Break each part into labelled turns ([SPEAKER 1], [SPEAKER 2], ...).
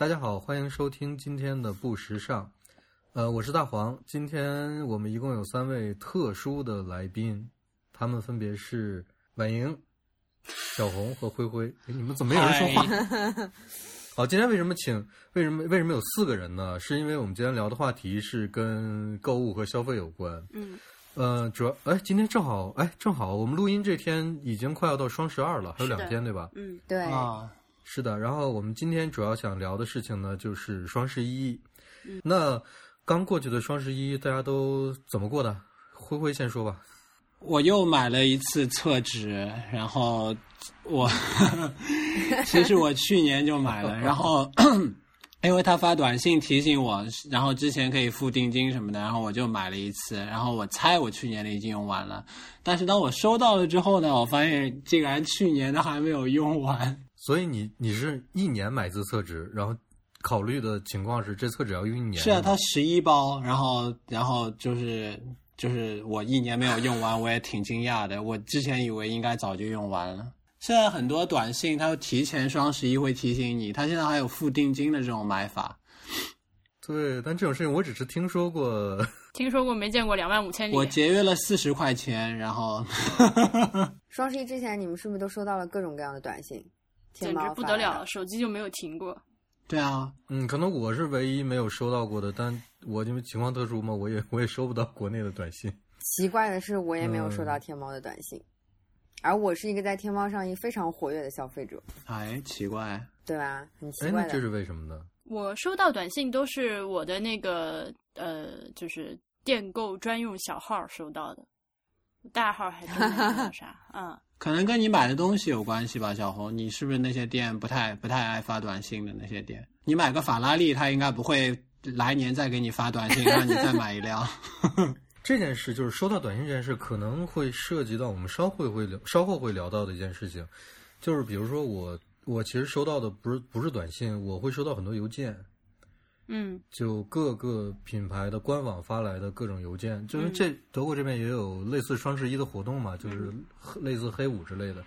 [SPEAKER 1] 大家好，欢迎收听今天的不时尚。呃，我是大黄。今天我们一共有三位特殊的来宾，他们分别是婉莹、小红和灰灰。哎，你们怎么没有人说话？好，今天为什么请？为什么为什么有四个人呢？是因为我们今天聊的话题是跟购物和消费有关。
[SPEAKER 2] 嗯，
[SPEAKER 1] 呃，主要哎，今天正好哎，正好我们录音这天已经快要到双十二了，还有两天对吧？
[SPEAKER 2] 嗯，
[SPEAKER 3] 对，
[SPEAKER 4] 啊，
[SPEAKER 1] 是的，然后我们今天主要想聊的事情呢，就是双十一。
[SPEAKER 2] 嗯
[SPEAKER 1] 那刚过去的双十一，大家都怎么过的？灰灰先说吧。
[SPEAKER 4] 我又买了一次厕纸，然后我 其实我去年就买了，然后 因为他发短信提醒我，然后之前可以付定金什么的，然后我就买了一次，然后我猜我去年的已经用完了，但是当我收到了之后呢，我发现竟然去年的还没有用完。
[SPEAKER 1] 所以你你是一年买一次厕纸，然后考虑的情况是这厕纸要用一年。
[SPEAKER 4] 是啊，它十一包，然后然后就是就是我一年没有用完，我也挺惊讶的。我之前以为应该早就用完了。现在很多短信它提前双十一会提醒你，它现在还有付定金的这种买法。
[SPEAKER 1] 对，但这种事情我只是听说过。
[SPEAKER 2] 听说过没见过两万五千里。
[SPEAKER 4] 我节约了四十块钱，然后
[SPEAKER 3] 双十一之前你们是不是都收到了各种各样的短信？天
[SPEAKER 2] 简直不得了，手机就没有停过。
[SPEAKER 4] 对啊，
[SPEAKER 1] 嗯，可能我是唯一没有收到过的，但我因为情况特殊嘛，我也我也收不到国内的短信。
[SPEAKER 3] 奇怪的是，我也没有收到
[SPEAKER 1] 嗯
[SPEAKER 3] 天猫的短信，而我是一个在天猫上一个非常活跃的消费者，
[SPEAKER 4] 哎，奇怪，
[SPEAKER 3] 对吧？很奇
[SPEAKER 1] 哎，
[SPEAKER 3] 怪的。
[SPEAKER 1] 这是为什么呢？
[SPEAKER 2] 我收到短信都是我的那个呃，就是电购专用小号收到的，大号还真没收到啥。嗯，
[SPEAKER 4] 可能跟你买的东西有关系吧，小红，你是不是那些店不太不太爱发短信的那些店？你买个法拉利，他应该不会来年再给你发短信让你再买一辆。
[SPEAKER 1] 这件事就是收到短信这件事，可能会涉及到我们稍会会聊稍后会聊到的一件事情，就是比如说我我其实收到的不是不是短信，我会收到很多邮件，
[SPEAKER 2] 嗯
[SPEAKER 1] 就各个品牌的官网发来的各种邮件，就是
[SPEAKER 2] 嗯
[SPEAKER 1] 这德国这边也有类似双十一的活动嘛，就是类似黑五之类的，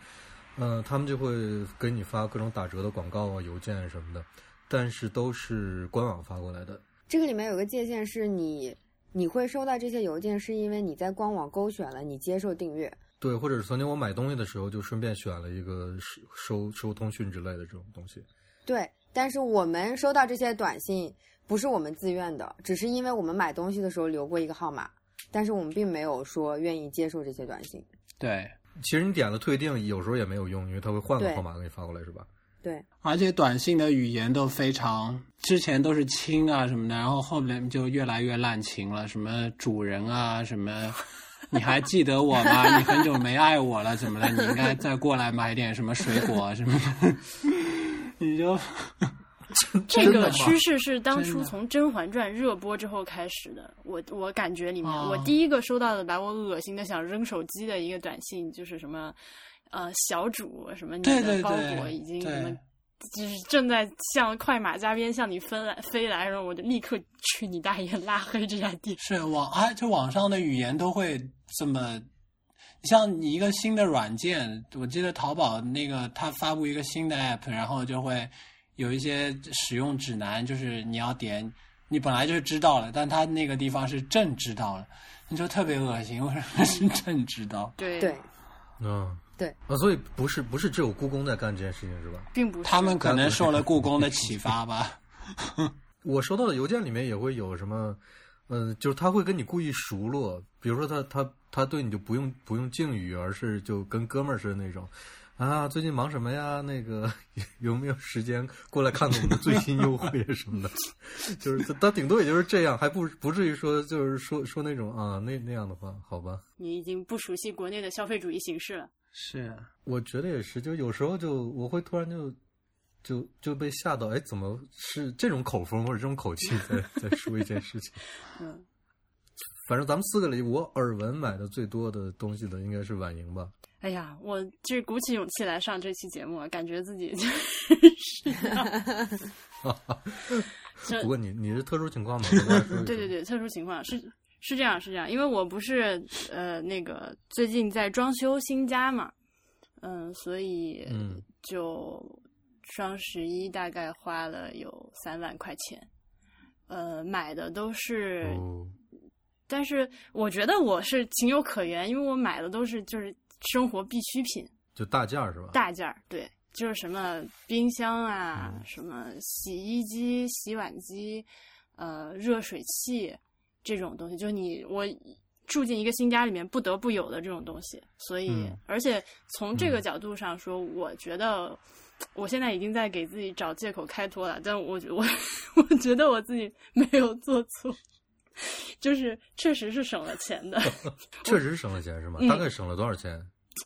[SPEAKER 1] 嗯、他们就会给你发各种打折的广告啊、邮件什么的，但是都是官网发过来的。
[SPEAKER 3] 这个里面有个界限是你你会收到这些邮件，是因为你在官网勾选了你接受订阅。
[SPEAKER 1] 对，或者是曾经我买东西的时候，就顺便选了一个收收收通讯之类的这种东西。
[SPEAKER 3] 对，但是我们收到这些短信不是我们自愿的，只是因为我们买东西的时候留过一个号码，但是我们并没有说愿意接受这些短信。
[SPEAKER 4] 对，
[SPEAKER 1] 其实你点了退订，有时候也没有用，因为他会换个号码给你发过来，是吧？
[SPEAKER 3] 对，
[SPEAKER 4] 而且短信的语言都非常，之前都是亲啊什么的，然后后面就越来越滥情了，什么主人啊，什么你还记得我吗？你很久没爱我了，怎么了？你应该再过来买点什么水果什么的，你就
[SPEAKER 2] 这个趋势是当初从《甄嬛传》热播之后开始的。我我感觉里面，
[SPEAKER 4] 哦
[SPEAKER 2] 我第一个收到的把我恶心的想扔手机的一个短信，就是什么呃小主什么你的包裹已经
[SPEAKER 4] 对
[SPEAKER 2] 什么。就是正在向快马加鞭向你飞来飞来，然后我就立刻去你大爷拉黑这家店。
[SPEAKER 4] 是网啊，就网上的语言都会这么。像你一个新的软件，我记得淘宝那个它发布一个新的 app，然后就会有一些使用指南，就是你要点，你本来就是知道了，但他那个地方是朕知道了，你就特别恶心。为什么是正知道？
[SPEAKER 2] 对
[SPEAKER 3] 对，
[SPEAKER 1] 嗯，
[SPEAKER 3] 对
[SPEAKER 1] 啊，所以不是不是只有故宫在干这件事情，是吧？
[SPEAKER 2] 并不是
[SPEAKER 4] 他们可能受了故宫的启发吧。
[SPEAKER 1] 我收到的邮件里面也会有什么，嗯、就是他会跟你故意熟络，比如说他他他对你就不用不用敬语，而是就跟哥们儿似的那种。啊，最近忙什么呀？那个有没有时间过来看看我们的最新优惠啊什么的？就是他他顶多也就是这样，还不不至于说就是说说那种啊那那样的话，好吧？
[SPEAKER 2] 你已经不熟悉国内的消费主义形式了。
[SPEAKER 4] 是，
[SPEAKER 1] 我觉得也是，就有时候就我会突然就就就被吓到，哎，怎么是这种口风或者这种口气在在说一件事情？
[SPEAKER 2] 嗯，
[SPEAKER 1] 反正咱们四个里，我耳闻买的最多的东西的应该是婉莹吧。
[SPEAKER 2] 哎呀，我这鼓起勇气来上这期节目啊，感觉自己就 是这
[SPEAKER 1] 不过你你是特殊情况嘛？跟大家说一说
[SPEAKER 2] 对对对，特殊情况是是这样是这样，因为我不是呃那个最近在装修新家嘛，嗯，所以
[SPEAKER 1] 嗯
[SPEAKER 2] 就双十一大概花了有三万块钱，呃，买的都是，
[SPEAKER 1] 哦，
[SPEAKER 2] 但是我觉得我是情有可原，因为我买的都是就是生活必需品，
[SPEAKER 1] 就大件儿是吧？
[SPEAKER 2] 大件儿，对，就是什么冰箱啊，
[SPEAKER 1] 嗯
[SPEAKER 2] 什么洗衣机、洗碗机，呃，热水器这种东西，就你我住进一个新家里面不得不有的这种东西。所以，
[SPEAKER 1] 嗯
[SPEAKER 2] 而且从这个
[SPEAKER 1] 嗯
[SPEAKER 2] 角度上说，我觉得我现在已经在给自己找借口开脱了，但我我 我觉得我自己没有做错。就是确实是省了钱的
[SPEAKER 1] 确实省了钱是吗？
[SPEAKER 2] 嗯
[SPEAKER 1] 大概省了多少钱？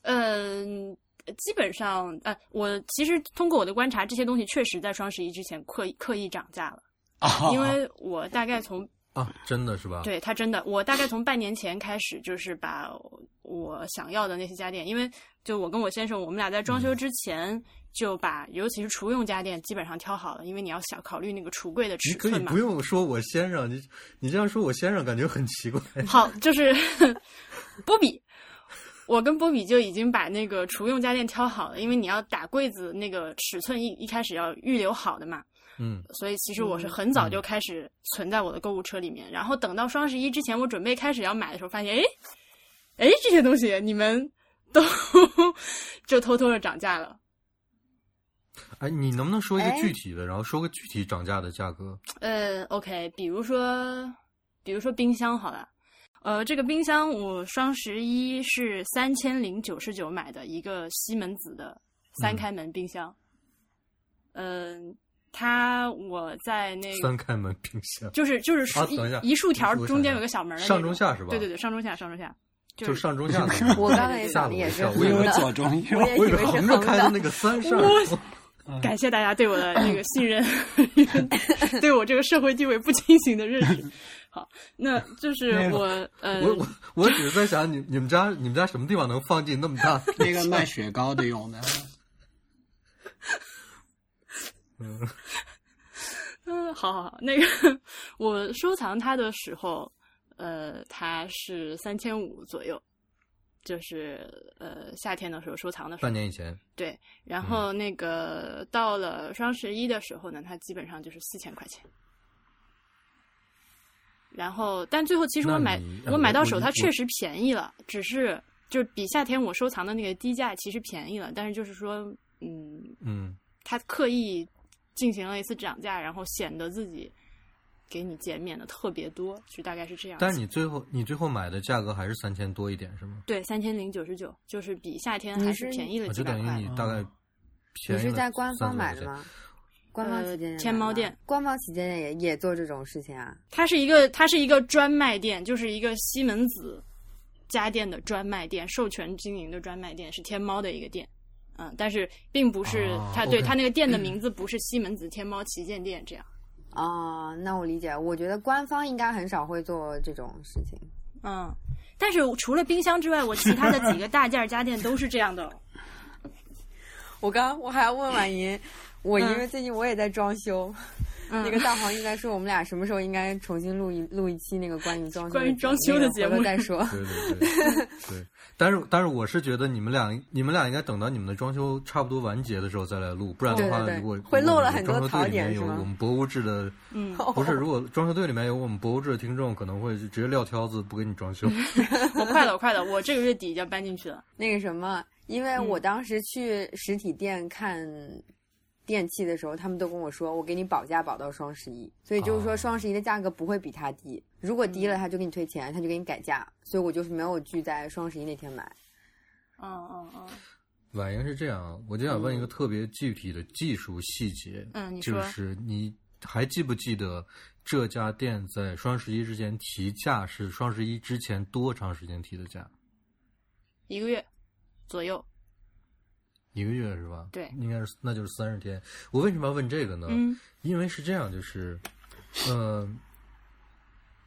[SPEAKER 2] 嗯，基本上，呃，我其实通过我的观察，这些东西确实在双十一之前刻意刻意涨价了，
[SPEAKER 4] 哦
[SPEAKER 2] 因为我大概从
[SPEAKER 1] 啊，真的是吧？，
[SPEAKER 2] 对它真的，我大概从半年前开始，就是把我想要的那些家电，因为就我跟我先生，我们俩在装修之前就把，尤其是厨用家电基本上挑好了，因为你要想考虑那个橱柜的
[SPEAKER 1] 你可以
[SPEAKER 2] 尺寸嘛
[SPEAKER 1] 不。用说我先生，你你这样说我先生感觉很奇怪。
[SPEAKER 2] 好，就是波比，我跟波比就已经把那个厨用家电挑好了，因为你要打柜子那个尺寸一一开始要预留好的嘛，
[SPEAKER 1] 嗯，
[SPEAKER 2] 所以其实我是很早就开始存在我的购物车里面。然后等到双十一之前，我准备开始要买的时候，发现哎哎这些东西你们都 就偷偷的涨价了。
[SPEAKER 1] 哎，你能不能说一个
[SPEAKER 3] 哎
[SPEAKER 1] 具体的，然后说个具体涨价的价格？
[SPEAKER 2] 呃，OK，比如说，比如说冰箱好了，呃，这个冰箱我双十一是三千零九十九买的一个西门子的三开门冰箱，嗯、它我在那个
[SPEAKER 1] 三开门冰箱，
[SPEAKER 2] 就是就是竖一、
[SPEAKER 1] 啊等一下
[SPEAKER 2] 一竖条中间有个小门的
[SPEAKER 1] 上中下是吧
[SPEAKER 2] 对对对，上中下上中下，就
[SPEAKER 1] 就是上中下。
[SPEAKER 3] 我刚才也想的也是
[SPEAKER 1] 我
[SPEAKER 4] 以为左中右
[SPEAKER 3] 我也以
[SPEAKER 1] 为
[SPEAKER 3] 横
[SPEAKER 1] 横着开的
[SPEAKER 3] 的
[SPEAKER 1] 那个三扇。
[SPEAKER 2] 感谢大家对我的那个信任，对我这个社会地位不清醒的认识。好，那就是
[SPEAKER 4] 那个
[SPEAKER 2] 我呃，
[SPEAKER 1] 我我我只是在想，你你们家你们家什么地方能放进那么大？
[SPEAKER 4] 那个卖雪糕的用的，
[SPEAKER 1] 嗯
[SPEAKER 2] 嗯，好好好，那个我收藏它的时候，呃，它是三千五左右，就是呃夏天的时候收藏的时候
[SPEAKER 1] 半，年以前，
[SPEAKER 2] 对。然后那个到了双十一的时候呢，它基本上就是四千块钱。然后，但最后其实我买我买到手，它确实便宜了，只是就比夏天我收藏的那个低价其实便宜了，但是就是说，嗯，
[SPEAKER 1] 嗯，
[SPEAKER 2] 他刻意进行了一次涨价，然后显得自己给你减免的特别多，就大概是这样。
[SPEAKER 1] 但是你最后你最后买的价格还是三千多一点是吗？
[SPEAKER 2] 对三千零九十九，就是比夏天还是
[SPEAKER 3] 是
[SPEAKER 2] 便宜了
[SPEAKER 1] 我就等于
[SPEAKER 2] 几百块。
[SPEAKER 1] 你大概
[SPEAKER 3] 你
[SPEAKER 1] 便宜了
[SPEAKER 3] 是在官方
[SPEAKER 1] 30块钱？
[SPEAKER 3] 买的吗？官方旗舰店
[SPEAKER 2] 呃天猫店，
[SPEAKER 3] 官方旗舰店也也做这种事情啊？
[SPEAKER 2] 它是一个它是一个专卖店，就是一个西门子家电的专卖店，授权经营的专卖店，是天猫的一个店。嗯，但是并不是
[SPEAKER 1] 哦
[SPEAKER 2] 它对它那个店的 名字不是西门子天猫旗舰店这样。
[SPEAKER 3] 哦，那我理解。我觉得官方应该很少会做这种事情。
[SPEAKER 2] 嗯，但是除了冰箱之外，我其他的几个大件儿家电都是这样的。
[SPEAKER 3] 我刚我还要问婉莹，我因
[SPEAKER 2] 嗯
[SPEAKER 3] 为最近我也在装修，
[SPEAKER 2] 嗯，
[SPEAKER 3] 那个大黄应该说我们俩什么时候应该重新录一录一期那个关于装修
[SPEAKER 2] 关于装修的节目。
[SPEAKER 3] 再说。
[SPEAKER 1] 对对对对，但是但是我是觉得你们俩你们俩应该等到你们的装修差不多完结的时候再来录，不然的话，如果
[SPEAKER 3] 会漏了很多
[SPEAKER 1] 装修队里面
[SPEAKER 3] 槽点
[SPEAKER 1] 有我们博物志的，
[SPEAKER 2] 嗯，
[SPEAKER 1] 不是，如果装修队里面有我们博物志的听众，可能会直接撂挑子不给你装修。
[SPEAKER 2] 我快了，我快了，我这个月底就要搬进去了。
[SPEAKER 3] 那个什么，因为
[SPEAKER 2] 嗯。
[SPEAKER 3] 我当时去实体店看电器的时候，他们都跟我说，我给你保价保到双十一，所以就是说
[SPEAKER 1] 哦
[SPEAKER 3] 双十一的价格不会比它低，如果低了
[SPEAKER 2] 嗯
[SPEAKER 3] 他就给你退钱，他就给你改价，所以我就是没有聚在双十一那天买。
[SPEAKER 2] 嗯嗯嗯
[SPEAKER 1] 婉莹是这样，我就想问一个特别具体的技术细节，
[SPEAKER 2] 嗯，你
[SPEAKER 1] 就，是你还记不记得这家店在双十一之前提价是双十一之前多长时间提的价？
[SPEAKER 2] 一个月左右。
[SPEAKER 1] 一个月是吧？
[SPEAKER 2] 对
[SPEAKER 1] 应该是那就是三十天。我为什么要问这个呢？
[SPEAKER 2] 嗯
[SPEAKER 1] 因为是这样，就是，呃，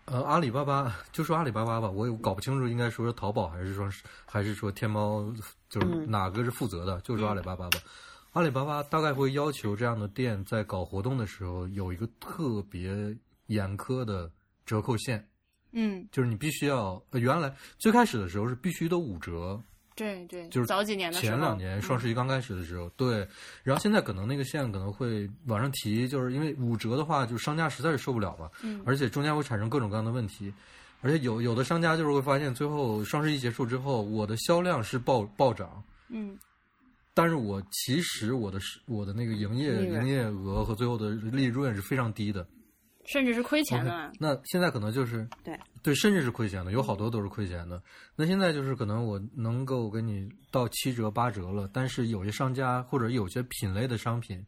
[SPEAKER 1] 呃，阿里巴巴就说阿里巴巴吧，我也搞不清楚应该说是淘宝还是说是还是说天猫，就是
[SPEAKER 3] 嗯
[SPEAKER 1] 哪个是负责的，就说阿里巴巴吧。阿里巴巴大概会要求这样的店在搞活动的时候有一个特别严苛的折扣线，
[SPEAKER 2] 嗯，
[SPEAKER 1] 就是你必须要，呃、原来最开始的时候是必须都五折，
[SPEAKER 2] 对对，
[SPEAKER 1] 就是
[SPEAKER 2] 早几年的时候，
[SPEAKER 1] 前两年双十一刚开始的时候，对，然后现在可能那个线可能会往上提，就是因为五折的话，就是商家实在是受不了嘛，
[SPEAKER 2] 嗯。
[SPEAKER 1] 而且中间会产生各种各样的问题，而且有有的商家就是会发现，最后双十一结束之后，我的销量是暴暴涨，
[SPEAKER 2] 嗯。
[SPEAKER 1] 但是我其实我的是我的那个营业营业额和最后的利润是非常低的。
[SPEAKER 2] 甚至是亏钱的。
[SPEAKER 1] 那现在可能就是
[SPEAKER 3] 对
[SPEAKER 1] 对，甚至是亏钱的，有好多都是亏钱的。那现在就是可能我能够给你到七折八折了，但是有些商家或者有些品类的商品，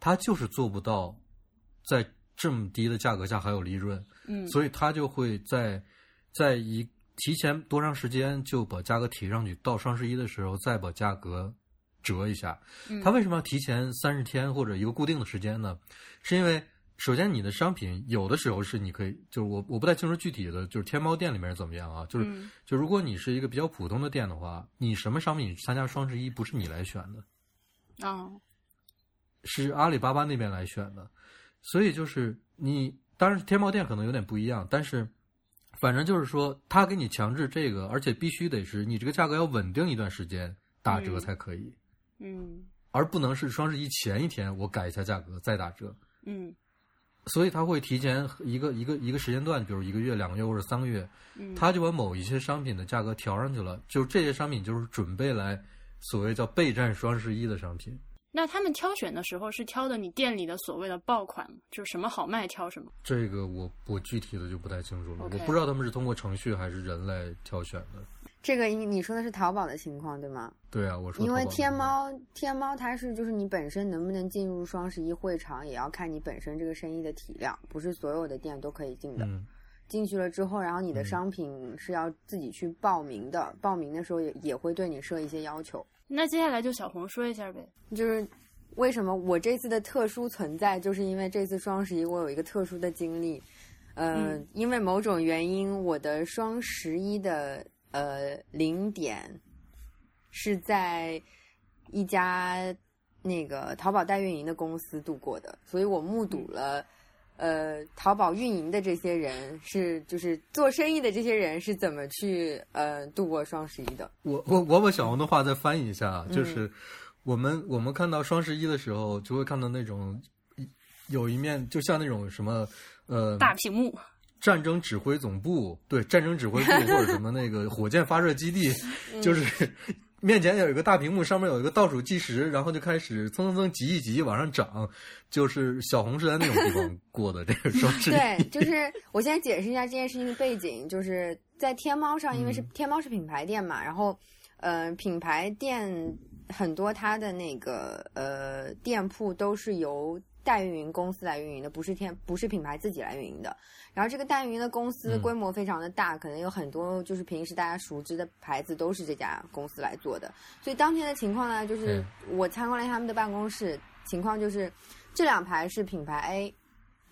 [SPEAKER 1] 它就是做不到在这么低的价格下还有利润，
[SPEAKER 2] 嗯，
[SPEAKER 1] 所以他就会在在一提前多长时间就把价格提上去，到双十一的时候再把价格折一下。
[SPEAKER 2] 嗯
[SPEAKER 1] 他为什么要提前三十天或者一个固定的时间呢？是因为首先你的商品有的时候是你可以，就是我我不太清楚具体的，就是天猫店里面是怎么样啊？就是、
[SPEAKER 2] 嗯
[SPEAKER 1] 就如果你是一个比较普通的店的话，你什么商品参加双十一不是你来选的，
[SPEAKER 2] 啊，
[SPEAKER 1] 是阿里巴巴那边来选的，所以就是你，当然天猫店可能有点不一样，但是反正就是说，他给你强制这个，而且必须得是你这个价格要稳定一段时间打折
[SPEAKER 2] 嗯
[SPEAKER 1] 才可以，
[SPEAKER 2] 嗯
[SPEAKER 1] 而不能是双十一前一天我改一下价格再打折。
[SPEAKER 2] 嗯
[SPEAKER 1] 所以他会提前一个一个一个时间段，比如一个月、两个月或者三个月，
[SPEAKER 2] 嗯，
[SPEAKER 1] 他就把某一些商品的价格调上去了。就这些商品就是准备来所谓叫备战双十一的商品。
[SPEAKER 2] 那他们挑选的时候是挑的你店里的所谓的爆款，就是什么好卖挑什么。
[SPEAKER 1] 这个我我具体的就不太清楚了我不知道他们是通过程序还是人来挑选的。
[SPEAKER 3] 这个你你说的是淘宝的情况对吗？
[SPEAKER 1] 对啊，我说
[SPEAKER 3] 因为天猫天猫它是就是你本身能不能进入双十一会场，也要看你本身这个生意的体量，不是所有的店都可以进的。
[SPEAKER 1] 嗯
[SPEAKER 3] 进去了之后，然后你的
[SPEAKER 1] 嗯
[SPEAKER 3] 商品是要自己去报名的，报名的时候也也会对你设一些要求。
[SPEAKER 2] 那接下来就小红说一下呗。
[SPEAKER 3] 就是为什么我这次的特殊存在，就是因为这次双十一我有一个特殊的经历，呃，
[SPEAKER 2] 嗯
[SPEAKER 3] 因为某种原因，我的双十一的呃零点是在一家那个淘宝代运营的公司度过的，所以我目睹了。呃，淘宝运营的这些人是，就是做生意的这些人是怎么去呃度过双十一的？
[SPEAKER 1] 我我我把小红的话再翻译一下，啊，
[SPEAKER 3] 嗯
[SPEAKER 1] 就是我们我们看到双十一的时候，就会看到那种有一面就像那种什么呃
[SPEAKER 2] 大屏幕，
[SPEAKER 1] 战争指挥总部，对战争指挥部 或者什么那个火箭发射基地，
[SPEAKER 3] 嗯
[SPEAKER 1] 就是面前有一个大屏幕，上面有一个倒数计时，然后就开始蹭蹭蹭挤一挤往上涨，就是小红是在那种地方过的这个双十一。
[SPEAKER 3] 对，就是我先解释一下这件事情的背景，就是在天猫上，因为是、
[SPEAKER 1] 嗯
[SPEAKER 3] 天猫是品牌店嘛，然后呃，品牌店很多它的那个呃店铺都是由代运营公司来运营的，不是天不是品牌自己来运营的。然后这个代运营的公司
[SPEAKER 1] 嗯
[SPEAKER 3] 规模非常的大，可能有很多就是平时大家熟知的牌子都是这家公司来做的。所以当天的情况呢，就是我参观了他们的办公室，情况就是这两排是品牌 A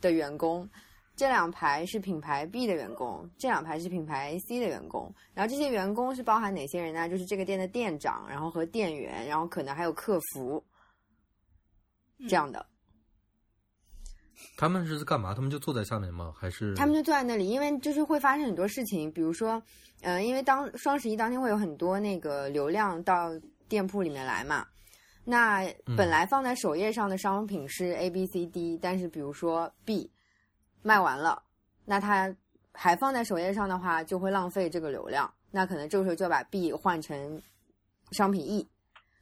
[SPEAKER 3] 的员工，这两排是品牌 B 的员工，这两排是品牌 C 的员工。然后这些员工是包含哪些人呢？就是这个店的店长，然后和店员，然后可能还有客服，这样的。
[SPEAKER 1] 他们是干嘛？他们就坐在下面吗？还是
[SPEAKER 3] 他们就坐在那里，因为就是会发生很多事情，比如说，呃，因为当双十一当天会有很多那个流量到店铺里面来嘛，那
[SPEAKER 1] 嗯
[SPEAKER 3] 本来放在首页上的商品是 A、B、C、D，但是比如说 B 卖完了，那它还放在首页上的话，就会浪费这个流量，那可能这个时候就要把 B 换成商品 E，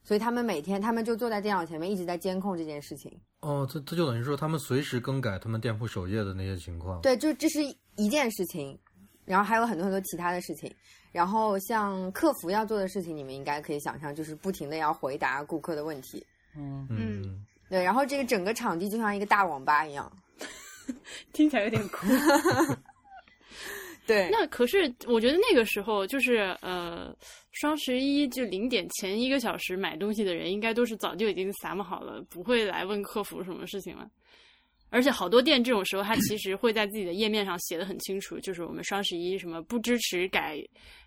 [SPEAKER 3] 所以他们每天他们就坐在电脑前面一直在监控这件事情。
[SPEAKER 1] 哦，这这就等于说他们随时更改他们店铺首页的那些情况。
[SPEAKER 3] 对，就这是一件事情，然后还有很多很多其他的事情。然后像客服要做的事情，你们应该可以想象，就是不停的要回答顾客的问题。
[SPEAKER 4] 嗯，
[SPEAKER 1] 嗯，
[SPEAKER 3] 对，然后这个整个场地就像一个大网吧一样。
[SPEAKER 2] 听起来有点酷。
[SPEAKER 3] 对，
[SPEAKER 2] 那可是我觉得那个时候就是呃，双十一就零点前一个小时买东西的人，应该都是早就已经散码好了，不会来问客服什么事情了。而且好多店这种时候，他其实会在自己的页面上写的很清楚，就是我们双十一什么不支持改，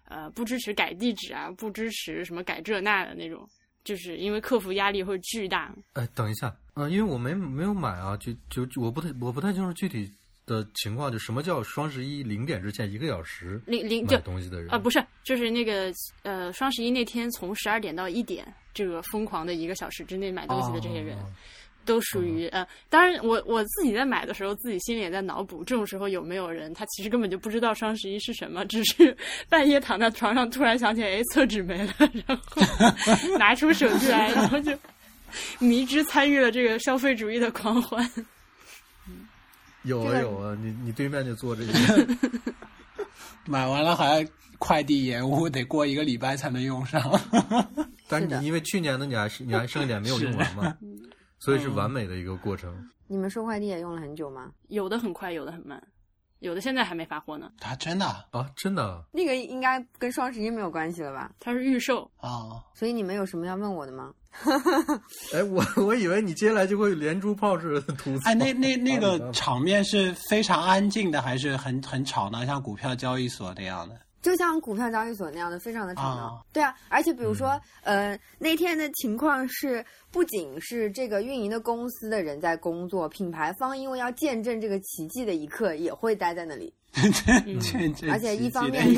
[SPEAKER 2] 呃，不支持改地址啊，不支持什么改这那的那种，就是因为客服压力会巨大。
[SPEAKER 1] 哎，等一下，嗯、因为我没没有买啊，就就我不太我不太清楚具体的情况，就什么叫双十一零点之前一个小时
[SPEAKER 2] 零零买
[SPEAKER 1] 东西的人
[SPEAKER 2] 啊，不是，就是那个呃，双十一那天从十二点到一点，这个疯狂的一个小时之内买东西的这些人，
[SPEAKER 1] 哦
[SPEAKER 2] 都属于呃，当然我我自己在买的时候，自己心里也在脑补，这种时候有没有人他其实根本就不知道双十一是什么，只是 半夜躺在床上突然想起来，哎，厕纸没了，然后拿出手机来，然后就迷之参与了这个消费主义的狂欢。
[SPEAKER 1] 有啊有啊，你你对面就做这个，
[SPEAKER 4] 买完了还快递延误，得过一个礼拜才能用上。
[SPEAKER 1] 但是你因为去年的你还是你还剩一点没有用完嘛，所以是完美的一个过程。
[SPEAKER 3] 你们收快递也用了很久吗？
[SPEAKER 2] 有的很快，有的很慢，有的现在还没发货呢。
[SPEAKER 4] 啊，真的啊
[SPEAKER 1] 啊，真的啊，
[SPEAKER 3] 那个应该跟双十一没有关系了吧？
[SPEAKER 2] 它是预售，
[SPEAKER 4] 啊
[SPEAKER 3] 所以你们有什么要问我的吗？
[SPEAKER 1] 哎，我我以为你接下来就会连珠炮似的吐槽。
[SPEAKER 4] 哎，那那那个场面是非常安静的，还是很很吵闹，像股票交易所那样的？
[SPEAKER 3] 就像股票交易所那样的，非常的吵闹。
[SPEAKER 4] 啊
[SPEAKER 3] 对啊，而且比如说，
[SPEAKER 1] 嗯
[SPEAKER 3] 呃，那天的情况是，不仅是这个运营的公司的人在工作，品牌方因为要见证这个奇迹的一刻，也会待在那里。
[SPEAKER 2] 嗯
[SPEAKER 4] 见证
[SPEAKER 3] 而且一方面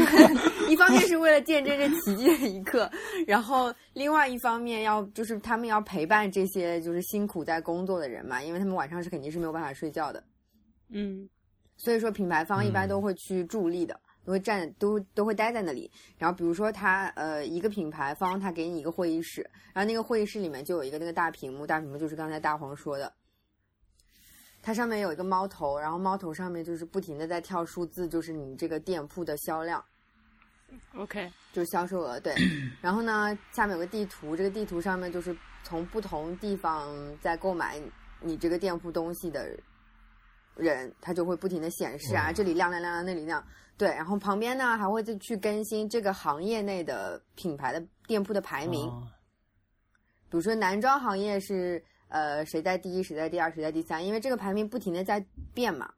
[SPEAKER 4] 一
[SPEAKER 3] 方面是为了见证这奇迹的一刻，然后另外一方面要就是他们要陪伴这些就是辛苦在工作的人嘛，因为他们晚上是肯定是没有办法睡觉的。
[SPEAKER 2] 嗯
[SPEAKER 3] 所以说品牌方一般
[SPEAKER 1] 嗯
[SPEAKER 3] 都会去助力的，都会站都都会待在那里。然后比如说他呃一个品牌方他给你一个会议室，然后那个会议室里面就有一个那个大屏幕，大屏幕就是刚才大黄说的，它上面有一个猫头，然后猫头上面就是不停的在跳数字，就是你这个店铺的销量。
[SPEAKER 2] ，OK，
[SPEAKER 3] 就是销售额对，然后呢，下面有个地图，这个地图上面就是从不同地方在购买你这个店铺东西的人，他就会不停的显示啊，这里亮亮亮亮，那里亮，对，然后旁边呢还会再去更新这个行业内的品牌的店铺的排名，
[SPEAKER 4] 哦。
[SPEAKER 3] 比如说男装行业是呃谁在第一，谁在第二，谁在第三，因为这个排名不停的在变嘛，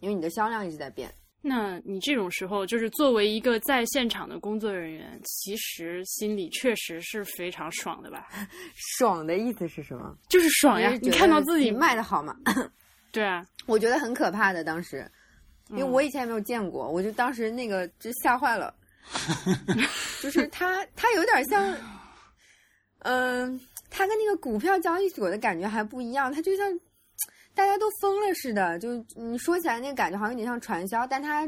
[SPEAKER 3] 因为你的销量一直在变。
[SPEAKER 2] 那你这种时候，就是作为一个在现场的工作人员，其实心里确实是非常爽的吧？
[SPEAKER 3] 爽的意思是什么？
[SPEAKER 2] 就是爽呀！你看到自己
[SPEAKER 3] 卖的好嘛，
[SPEAKER 2] 对啊，
[SPEAKER 3] 我觉得很可怕的，当时，因为
[SPEAKER 2] 嗯
[SPEAKER 3] 我以前也没有见过，我就当时那个就吓坏了，就是他，他有点像，嗯、它跟那个股票交易所的感觉还不一样，它就像 大家都疯了似的，就你说起来那个感觉好像有点像传销，但它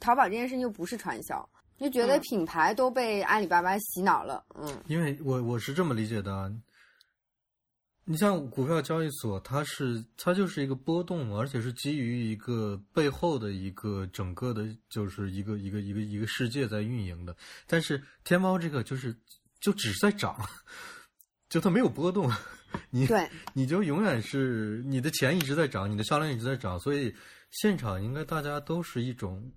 [SPEAKER 3] 淘宝这件事情又不是传销，就觉得
[SPEAKER 2] 嗯。
[SPEAKER 3] 品牌都被阿里巴巴洗脑了，嗯，
[SPEAKER 1] 因为我我是这么理解的。啊，你像股票交易所，它是它就是一个波动，而且是基于一个背后的一个整个的，就是一个一个一个一个世界在运营的。但是天猫这个就是就只是在涨，就它没有波动，你
[SPEAKER 3] 对，
[SPEAKER 1] 你就永远是你的钱一直在涨，你的销量一直在涨，所以现场应该大家都是一种。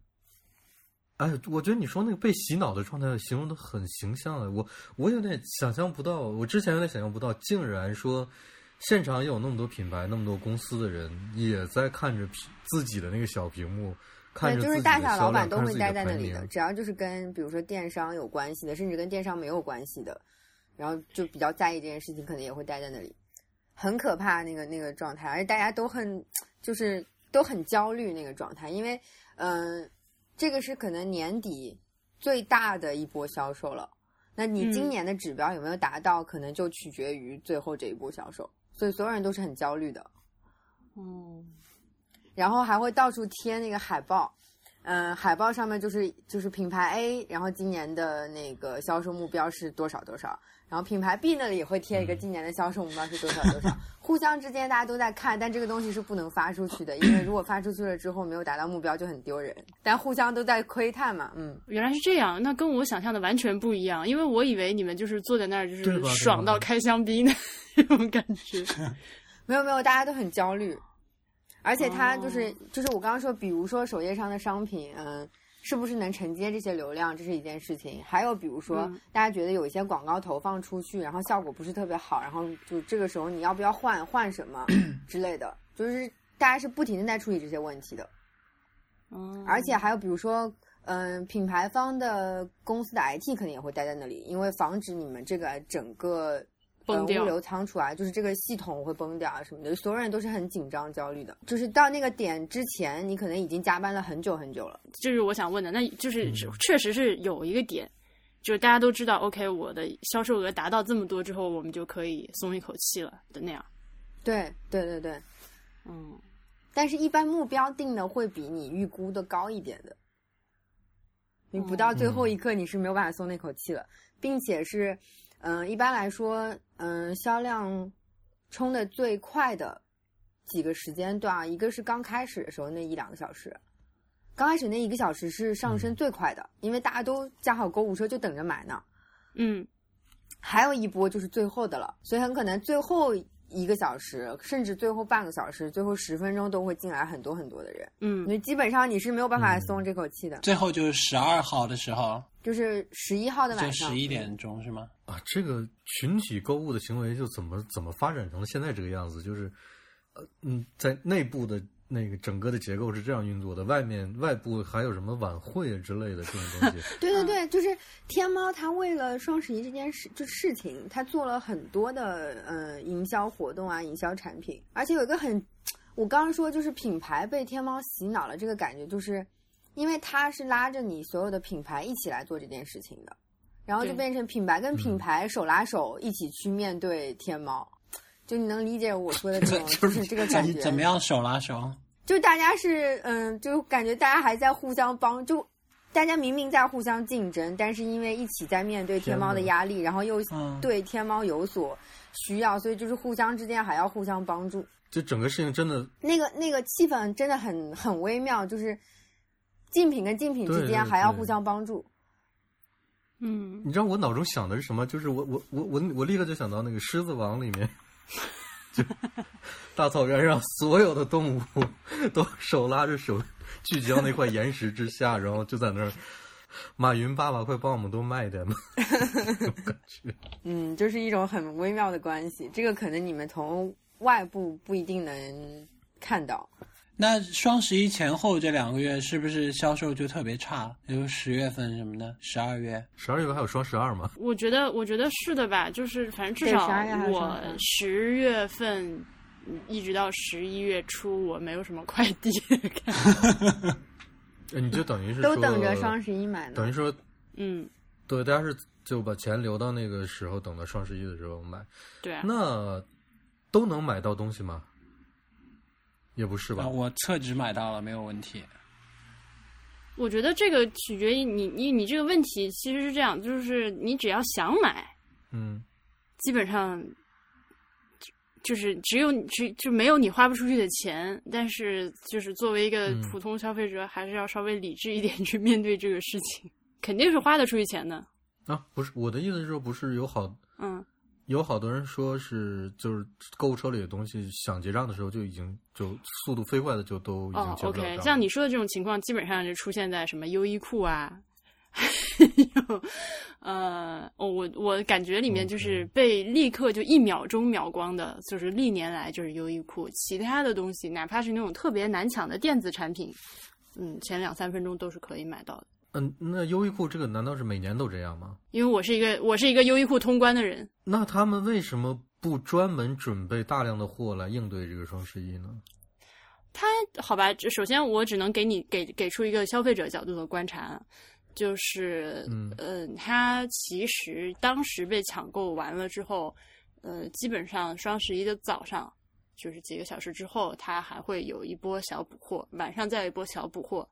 [SPEAKER 1] 哎，我觉得你说那个被洗脑的状态形容的很形象了，我我有点想象不到，我之前有点想象不到，竟然说现场有那么多品牌、那么多公司的人也在看着自己的那个小屏幕，看
[SPEAKER 3] 对，
[SPEAKER 1] 着自己的
[SPEAKER 3] 就是大小老板都会待在那里的，只要就是跟比如说电商有关系的，甚至跟电商没有关系的，然后就比较在意这件事情，可能也会待在那里，很可怕那个那个状态，而且大家都很就是都很焦虑那个状态，因为嗯、呃这个是可能年底最大的一波销售了。那你今
[SPEAKER 2] 嗯
[SPEAKER 3] 年的指标有没有达到，可能就取决于最后这一波销售，所以所有人都是很焦虑的。
[SPEAKER 2] 嗯，
[SPEAKER 3] 然后还会到处贴那个海报，嗯、海报上面就是就是品牌 A，然后今年的那个销售目标是多少多少，然后品牌 B 那里也会贴一个今年的销售目标是多少多少，互相之间大家都在看，但这个东西是不能发出去的，因为如果发出去了之后没有达到目标就很丢人，但互相都在窥探嘛，嗯，
[SPEAKER 2] 原来是这样，那跟我想象的完全不一样。因为我以为你们就是坐在那儿，就是爽到开香槟的 那种感觉。
[SPEAKER 3] 没有没有，大家都很焦虑，而且它就是、
[SPEAKER 2] 哦
[SPEAKER 3] 就是我刚刚说，比如说首页上的商品，嗯，是不是能承接这些流量，这是一件事情。还有比如说，
[SPEAKER 2] 嗯
[SPEAKER 3] 大家觉得有一些广告投放出去，然后效果不是特别好，然后就这个时候你要不要换换什么 之类的，就是大家是不停的在处理这些问题的。
[SPEAKER 2] 嗯，
[SPEAKER 3] 而且还有比如说，嗯，品牌方的公司的 IT 肯定也会待在那里，因为防止你们这个整个
[SPEAKER 2] 崩掉
[SPEAKER 3] 物流仓储啊，就是这个系统会崩掉啊什么的，所有人都是很紧张焦虑的。就是到那个点之前，你可能已经加班了很久很久了。
[SPEAKER 2] 这是我想问的，那就是
[SPEAKER 1] 嗯
[SPEAKER 2] 确实是有一个点，就是大家都知道，OK，我的销售额达到这么多之后，我们就可以松一口气了的那样。
[SPEAKER 3] 对对对对，
[SPEAKER 2] 嗯，
[SPEAKER 3] 但是，一般目标定的会比你预估的高一点的。你不到最后一刻，你是没有办法松那口气了，并且是，嗯、一般来说，嗯、销量冲的最快的几个时间段啊，一个是刚开始的时候那一两个小时，刚开始那一个小时是上升最快的，因为大家都加好购物车就等着买呢。
[SPEAKER 2] 嗯，
[SPEAKER 3] 还有一波就是最后的了，所以很可能最后一个小时，甚至最后半个小时、最后十分钟都会进来很多很多的人，
[SPEAKER 2] 嗯，
[SPEAKER 3] 那基本上你是没有办法松这口气的。
[SPEAKER 4] 最后就是十二号的时候，
[SPEAKER 3] 就是十一号的晚上，
[SPEAKER 4] 十一点钟是吗？
[SPEAKER 1] 啊，这个群体购物的行为就怎么怎么发展成了现在这个样子？就是，呃，嗯，在内部的那个整个的结构是这样运作的，外面外部还有什么晚会啊之类的这种东西。
[SPEAKER 3] 对对对，就是天猫，它为了双十一这件事，就事情，它做了很多的呃营销活动啊，营销产品，而且有一个很，我刚刚说就是品牌被天猫洗脑了，这个感觉就是，因为他是拉着你所有的品牌一起来做这件事情的，然后就变成品牌跟品牌手拉手一起去面对天猫。就你能理解我说的这种，就是这个感觉，
[SPEAKER 4] 怎怎么样手拉手？
[SPEAKER 3] 就大家是嗯，就感觉大家还在互相帮，就大家明明在互相竞争，但是因为一起在面对天猫的压力，然后又
[SPEAKER 4] 嗯
[SPEAKER 3] 对天猫有所需要，所以就是互相之间还要互相帮助。
[SPEAKER 1] 就整个事情真的
[SPEAKER 3] 那个那个气氛真的很很微妙，就是竞品跟竞品之间还要互相帮助。
[SPEAKER 2] 嗯，
[SPEAKER 1] 你知道我脑中想的是什么？就是我我我我我立刻就想到那个《狮子王》里面，就大草原上所有的动物都手拉着手聚集到那块岩石之下，然后就在那儿。马云爸爸，快帮我们多卖点吧！
[SPEAKER 3] 嗯，就是一种很微妙的关系，这个可能你们从外部不一定能看到。
[SPEAKER 4] 那双十一前后这两个月是不是销售就特别差？比如十月份什么的，十二月。
[SPEAKER 1] 十二月还有双十二吗？
[SPEAKER 2] 我觉得，我觉得是的吧，就是反正至少
[SPEAKER 3] 12月还有
[SPEAKER 2] 我
[SPEAKER 3] 双十
[SPEAKER 2] 月份嗯一直到十一月初，我没有什么快递哈
[SPEAKER 1] 哈哈你就等于是
[SPEAKER 3] 都等着双十一买呢。
[SPEAKER 1] 等于说，
[SPEAKER 2] 嗯，
[SPEAKER 1] 对，大家是就把钱留到那个时候，等到双十一的时候买。
[SPEAKER 2] 对啊，
[SPEAKER 1] 那都能买到东西吗？也不是吧
[SPEAKER 4] 啊，？我厕纸买到了，没有问题。
[SPEAKER 2] 我觉得这个取决于你，你你这个问题其实是这样，就是你只要想买，
[SPEAKER 1] 嗯，
[SPEAKER 2] 基本上就就是只有你只就没有你花不出去的钱，但是就是作为一个
[SPEAKER 1] 嗯
[SPEAKER 2] 普通消费者，还是要稍微理智一点去面对这个事情，肯定是花得出去钱的。
[SPEAKER 1] 啊，不是，我的意思是说，不是有好
[SPEAKER 2] 嗯，
[SPEAKER 1] 有好多人说是就是购物车里的东西想结账的时候就已经就速度飞快的就都已经结不了账。
[SPEAKER 2] 像你说的这种情况，基本上就出现在什么优衣库啊，还 有呃，哦，我我感觉里面就是被立刻就一秒钟秒光的，就是历年来就是优衣库，其他的东西，哪怕是那种特别难抢的电子产品，嗯，前两三分钟都是可以买到的。
[SPEAKER 1] 嗯，那优衣库这个难道是每年都这样吗？
[SPEAKER 2] 因为我是一个我是一个优衣库通关的人，
[SPEAKER 1] 那他们为什么不专门准备大量的货来应对这个双十一呢？
[SPEAKER 2] 他好吧，首先我只能给你给给出一个消费者角度的观察，就是
[SPEAKER 1] 嗯
[SPEAKER 2] 呃，他其实当时被抢购完了之后，呃，基本上双十一的早上，就是几个小时之后，他还会有一波小补货，晚上再有一波小补货，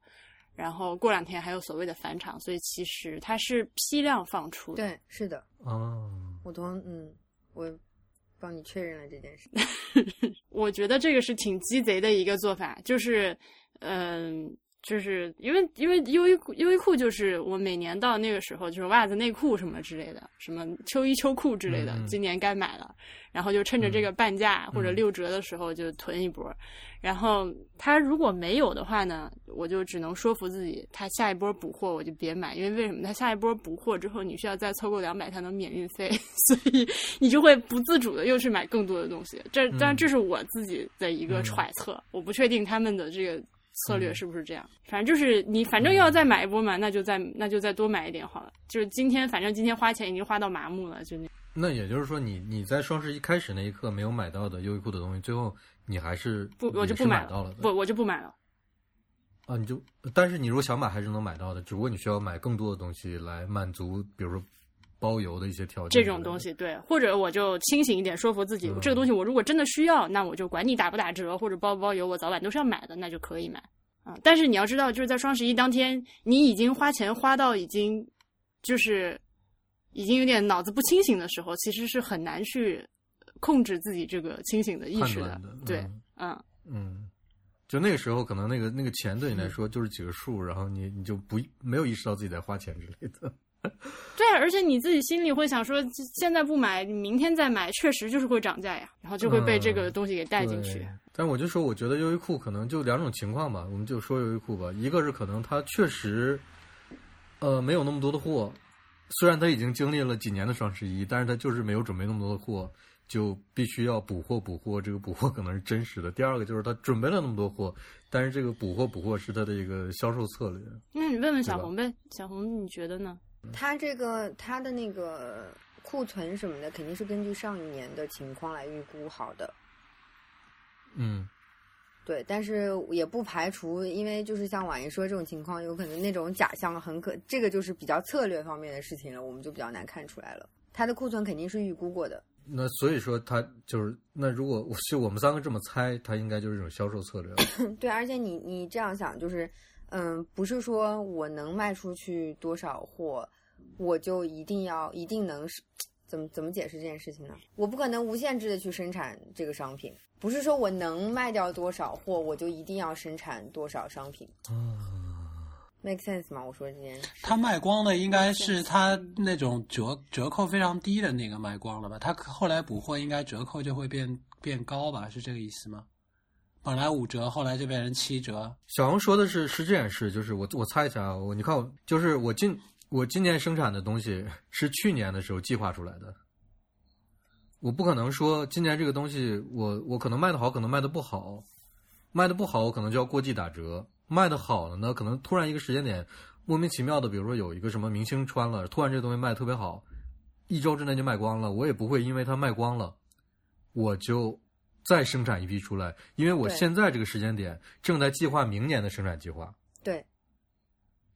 [SPEAKER 2] 然后过两天还有所谓的返场，所以其实它是批量放出的。
[SPEAKER 3] 对，是的，
[SPEAKER 1] 哦，
[SPEAKER 3] 我同嗯，我帮你确认了这件事。
[SPEAKER 2] 我觉得这个是挺鸡贼的一个做法，就是，嗯、就是因为因为优衣库优衣库就是我每年到那个时候，就是袜子、内裤什么之类的，什么秋衣秋裤之类的，
[SPEAKER 1] 嗯嗯
[SPEAKER 2] 今年该买了，然后就趁着这个半价或者
[SPEAKER 1] 嗯
[SPEAKER 2] 六折的时候就囤一波。然后他如果没有的话呢，我就只能说服自己，他下一波补货我就别买，因为为什么？他下一波补货之后，你需要再凑够两百才能免运费，所以你就会不自主的又去买更多的东西。这当然这是我自己的一个
[SPEAKER 1] 嗯
[SPEAKER 2] 揣测，我不确定他们的这个策略是不是这样。反正就是你反正要再买一波嘛，那就再那就再多买一点好了。就是今天反正今天花钱已经花到麻木了，就那
[SPEAKER 1] 那也就是说你，你在双十一开始那一刻没有买到的优衣库的东西，最后你还是
[SPEAKER 2] 不，我就不买
[SPEAKER 1] 了
[SPEAKER 2] 不，我就不买了。
[SPEAKER 1] 啊，你就，但是你如果想买还是能买到的，只不过你需要买更多的东西来满足，比如说包邮的一些条件。
[SPEAKER 2] 这种东西，对，或者我就清醒一点，说服自己，
[SPEAKER 1] 嗯
[SPEAKER 2] 这个东西我如果真的需要，那我就管你打不打折或者包不包邮，我早晚都是要买的，那就可以买啊。但是你要知道，就是在双十一当天，你已经花钱花到已经就是已经有点脑子不清醒的时候，其实是很难去控制自己这个清醒的意识
[SPEAKER 1] 的
[SPEAKER 2] 对，
[SPEAKER 1] 嗯
[SPEAKER 2] 嗯，
[SPEAKER 1] 嗯，就那个时候可能那个那个钱对你
[SPEAKER 2] 嗯
[SPEAKER 1] 来说就是几个数，然后你你就不没有意识到自己在花钱之类的。
[SPEAKER 2] 对啊，而且你自己心里会想说，现在不买，你明天再买，确实就是会涨价呀，然后就会被这个
[SPEAKER 1] 嗯
[SPEAKER 2] 东西给带进去。
[SPEAKER 1] 对但我就说，我觉得优衣库可能就两种情况吧，我们就说优衣库吧，一个是可能它确实，呃，没有那么多的货，虽然它已经经历了几年的双十一，但是它就是没有准备那么多的货，就必须要补货补货，这个补货可能是真实的。第二个就是他准备了那么多货，但是这个补货补货是他的一个销售策略。
[SPEAKER 2] 那你问问小红呗，小红你觉得呢？
[SPEAKER 3] 他这个他的那个库存什么的，肯定是根据上一年的情况来预估好的。
[SPEAKER 1] 嗯
[SPEAKER 3] 对，但是也不排除，因为就是像婉莹说这种情况，有可能那种假象很可，这个就是比较策略方面的事情了，我们就比较难看出来了。他的库存肯定是预估过的，
[SPEAKER 1] 那所以说他就是那如果就我们三个这么猜，他应该就是一种销售策略。
[SPEAKER 3] 对，而且你你这样想，就是嗯，不是说我能卖出去多少货，我就一定要一定能是怎么怎么解释这件事情呢？我不可能无限制的去生产这个商品，不是说我能卖掉多少货，我就一定要生产多少商品。Make sense 吗？我说这件事，
[SPEAKER 4] 他卖光的应该是他那种折折扣非常低的那个卖光了吧？他后来补货应该折扣就会变变高吧？是这个意思吗？本来五折，后来就变成七折。
[SPEAKER 1] 小红说的是是这件事，就是我我猜一下啊，我你看我就是我今我今年生产的东西是去年的时候计划出来的，我不可能说今年这个东西我我可能卖的好，可能卖的不好，卖的不好我可能就要过季打折，卖的好了呢，可能突然一个时间点莫名其妙的，比如说有一个什么明星穿了，突然这个东西卖的特别好，一周之内就卖光了，我也不会因为它卖光了，我就再生产一批出来，因为我现在这个时间点正在计划明年的生产计划，
[SPEAKER 3] 对，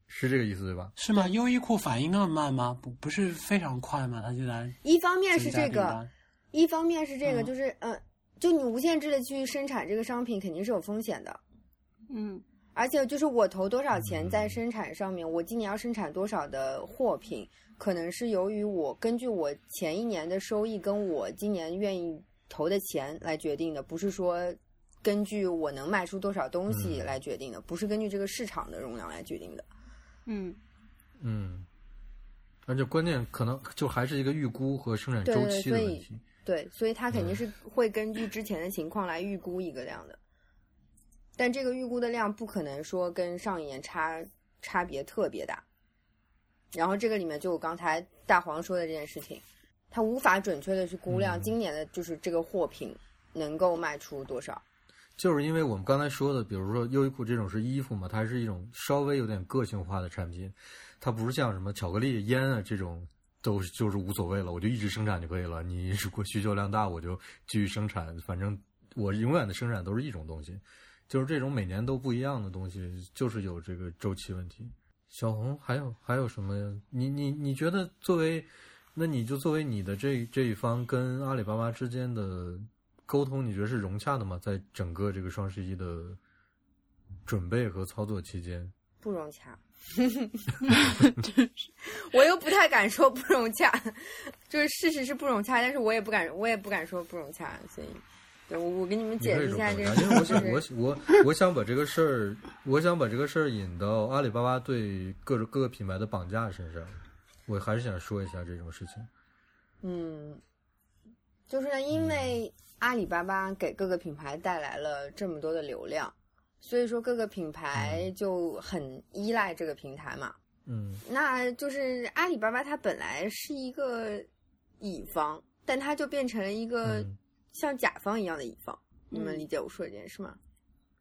[SPEAKER 1] 是这个意思对吧？
[SPEAKER 4] 是吗？优衣库反应那么慢吗？不不是非常快吗？它现在
[SPEAKER 3] 一方面是这个，一方面是这个，
[SPEAKER 4] 嗯
[SPEAKER 3] 就是嗯、呃就你无限制的去生产这个商品，肯定是有风险的。
[SPEAKER 2] 嗯
[SPEAKER 3] 而且就是我投多少钱在生产上面，我今年要生产多少的货品，可能是由于我根据我前一年的收益跟我今年愿意投的钱来决定的，不是说根据我能卖出多少东西
[SPEAKER 1] 嗯。
[SPEAKER 3] 来决定的，不是根据这个市场的容量来决定的。
[SPEAKER 2] 嗯，
[SPEAKER 1] 嗯，而且关键可能就还是一个预估和生产周
[SPEAKER 3] 对
[SPEAKER 1] 期的问题。
[SPEAKER 3] 对，所以它肯定
[SPEAKER 1] 嗯。
[SPEAKER 3] 是会根据之前的情况来预估一个量的，但这个预估的量不可能说跟上一年差差别特别大。然后这个里面就我刚才大黄说的这件事情，它无法准确的去估量
[SPEAKER 1] 嗯
[SPEAKER 3] 今年的就是这个货品能够卖出多少。
[SPEAKER 1] 就是因为我们刚才说的，比如说优衣库这种是衣服嘛，它是一种稍微有点个性化的产品，它不是像什么巧克力、烟啊这种都是就是无所谓了，我就一直生产就可以了。你如果需求量大，我就继续生产，反正我永远的生产都是一种东西，就是这种每年都不一样的东西，就是有这个周期问题。小红还有还有什么？你你你觉得作为，那你就作为你的这这一方跟阿里巴巴之间的沟通，你觉得是融洽的吗？在整个这个双十一的准备和操作期间，
[SPEAKER 3] 不融洽，我又不太敢说不融洽，就是事实是不融洽，但是我也不敢，我也不敢说不融洽，所以，对我我给你们解释一下这个
[SPEAKER 1] 不融洽，因为我，想我
[SPEAKER 3] 就是
[SPEAKER 1] 我我想把这个事儿，我想把这个事儿引到阿里巴巴对各种各个品牌的绑架身上，我还是想说一下这种事情。
[SPEAKER 3] 嗯，就是呢，因为阿里巴巴给各个品牌带来了这么多的流量，所以说各个品牌就很依赖这个平台嘛。
[SPEAKER 1] 嗯
[SPEAKER 3] 那就是阿里巴巴它本来是一个乙方，但它就变成了一个
[SPEAKER 1] 嗯
[SPEAKER 3] 像甲方一样的乙方。你们
[SPEAKER 2] 嗯
[SPEAKER 3] 理解我说的这件事吗？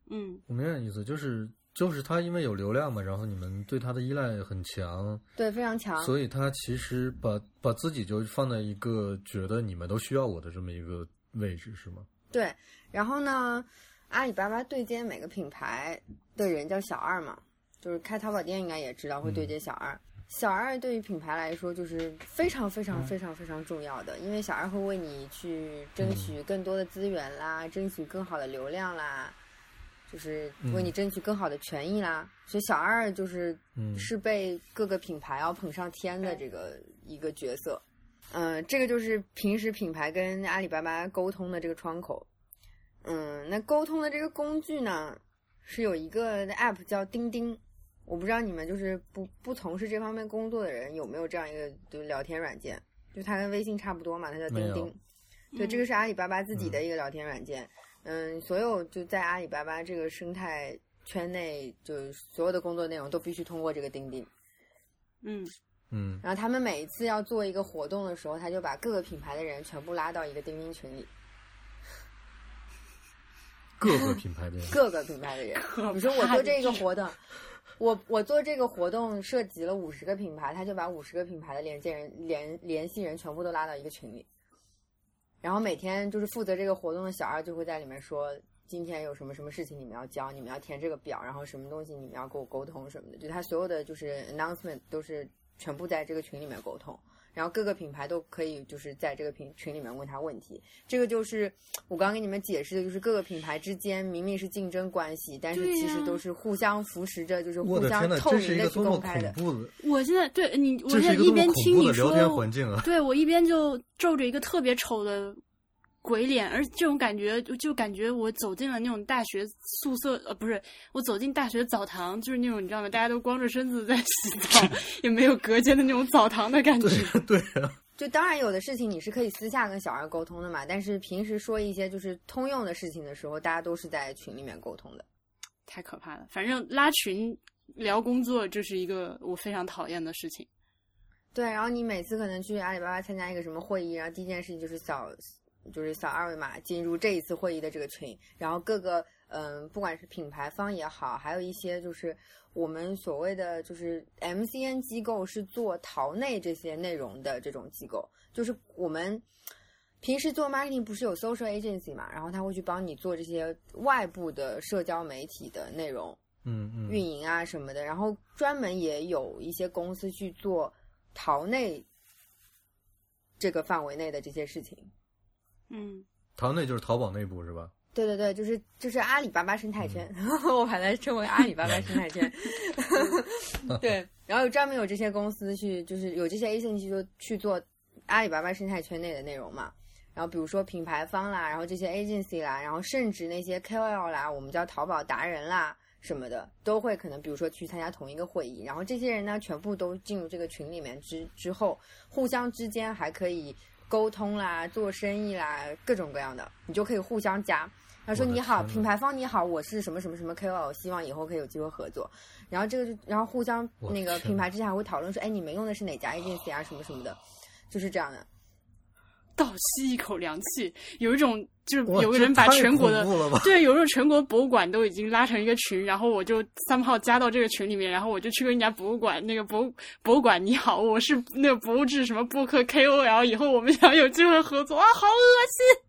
[SPEAKER 2] 嗯
[SPEAKER 1] 我明白你意思，就是就是他因为有流量嘛，然后你们对他的依赖很强，
[SPEAKER 3] 对，非常强。
[SPEAKER 1] 所以他其实把把自己就放在一个觉得你们都需要我的这么一个位置，是吗？
[SPEAKER 3] 对，然后呢，阿里巴巴对接每个品牌的人叫小二嘛，就是开淘宝店应该也知道会对接小二。小二对于品牌来说就是非常非常非常非常重要的，因为小二会为你去争取更多的资源啦，争取更好的流量啦，就是为你争取更好的权益啦。所以小二就是是被各个品牌要捧上天的这个一个角色。嗯，这个就是平时品牌跟阿里巴巴沟通的这个窗口。嗯，那沟通的这个工具呢，是有一个 app 叫钉钉。我不知道你们就是不不从事这方面工作的人有没有这样一个就聊天软件，就它跟微信差不多嘛，它叫钉钉。对，这个是阿里巴巴自己的一个聊天软件。嗯，所有就在阿里巴巴这个生态圈内，就所有的工作内容都必须通过这个钉钉。
[SPEAKER 2] 嗯。
[SPEAKER 1] 嗯，
[SPEAKER 3] 然后他们每一次要做一个活动的时候，他就把各个品牌的人全部拉到一个钉钉群里。
[SPEAKER 1] 各个品牌的人，
[SPEAKER 3] 各个品牌的人。你说我做这个活动，我我做这个活动涉及了五十个品牌，他就把五十个品牌的连接人、联联系人全部都拉到一个群里。然后每天就是负责这个活动的小二就会在里面说，今天有什么什么事情你们要交，你们要填这个表，然后什么东西你们要跟我沟通什么的，就他所有的就是 announcement 都是。全部在这个群里面沟通，然后各个品牌都可以就是在这个群群里面问他问题。这个就是我刚刚给你们解释的，就是各个品牌之间明明是竞争关系，但是其实都是互相扶持着，就是互相透明的去公开的。
[SPEAKER 2] 我现在对你，我现在一边听你说，对我一边就皱着一个特别丑的。鬼脸，而这种感觉就就感觉我走进了那种大学宿舍，呃，不是，我走进大学澡堂，就是那种你知道吗？大家都光着身子在洗澡，也没有隔间的那种澡堂的感觉。
[SPEAKER 1] 对啊，
[SPEAKER 3] 就当然有的事情你是可以私下跟小二沟通的嘛，但是平时说一些就是通用的事情的时候，大家都是在群里面沟通的。
[SPEAKER 2] 太可怕了，反正拉群聊工作就是一个我非常讨厌的事情。
[SPEAKER 3] 对，然后你每次可能去阿里巴巴参加一个什么会议，然后第一件事情就是扫。就是扫二维码进入这一次会议的这个群，然后各个嗯，不管是品牌方也好，还有一些就是我们所谓的就是 MCN 机构是做淘内这些内容的这种机构，就是我们平时做 marketing 不是有 social agency 嘛，然后他会去帮你做这些外部的社交媒体的内容，
[SPEAKER 1] 嗯嗯，
[SPEAKER 3] 运营啊什么的，然后专门也有一些公司去做淘内这个范围内的这些事情。
[SPEAKER 2] 嗯，
[SPEAKER 1] 淘内就是淘宝内部是吧？
[SPEAKER 3] 对对对，就是就是阿里巴巴生态圈，我把它称为阿里巴巴 生态圈。对，然后专门有这些公司去，就是有这些 A 信息就去做阿里巴巴生态圈内的内容嘛。然后比如说品牌方啦，然后这些 agency 啦，然后甚至那些 KOL 啦，我们叫淘宝达人啦什么的，都会可能比如说去参加同一个会议。然后这些人呢，全部都进入这个群里面之之后，互相之间还可以。沟通啦，做生意啦，各种各样的，你就可以互相加。他说：“你好，品牌方你好，我是什么什么什么 KOL，希望以后可以有机会合作。”然后这个就，然后互相那个品牌之间还会讨论说：“哎，你们用的是哪家 agency 啊，什么什么的，就是这样的。”
[SPEAKER 2] 倒吸一口凉气，有一种就是有个人把全国的对，有一种全国博物馆都已经拉成一个群，然后我就三号加到这个群里面，然后我就去跟人家博物馆那个博博物馆，你好，我是那个博物志什么播客 KOL，以后我们想有机会合作啊，好恶心。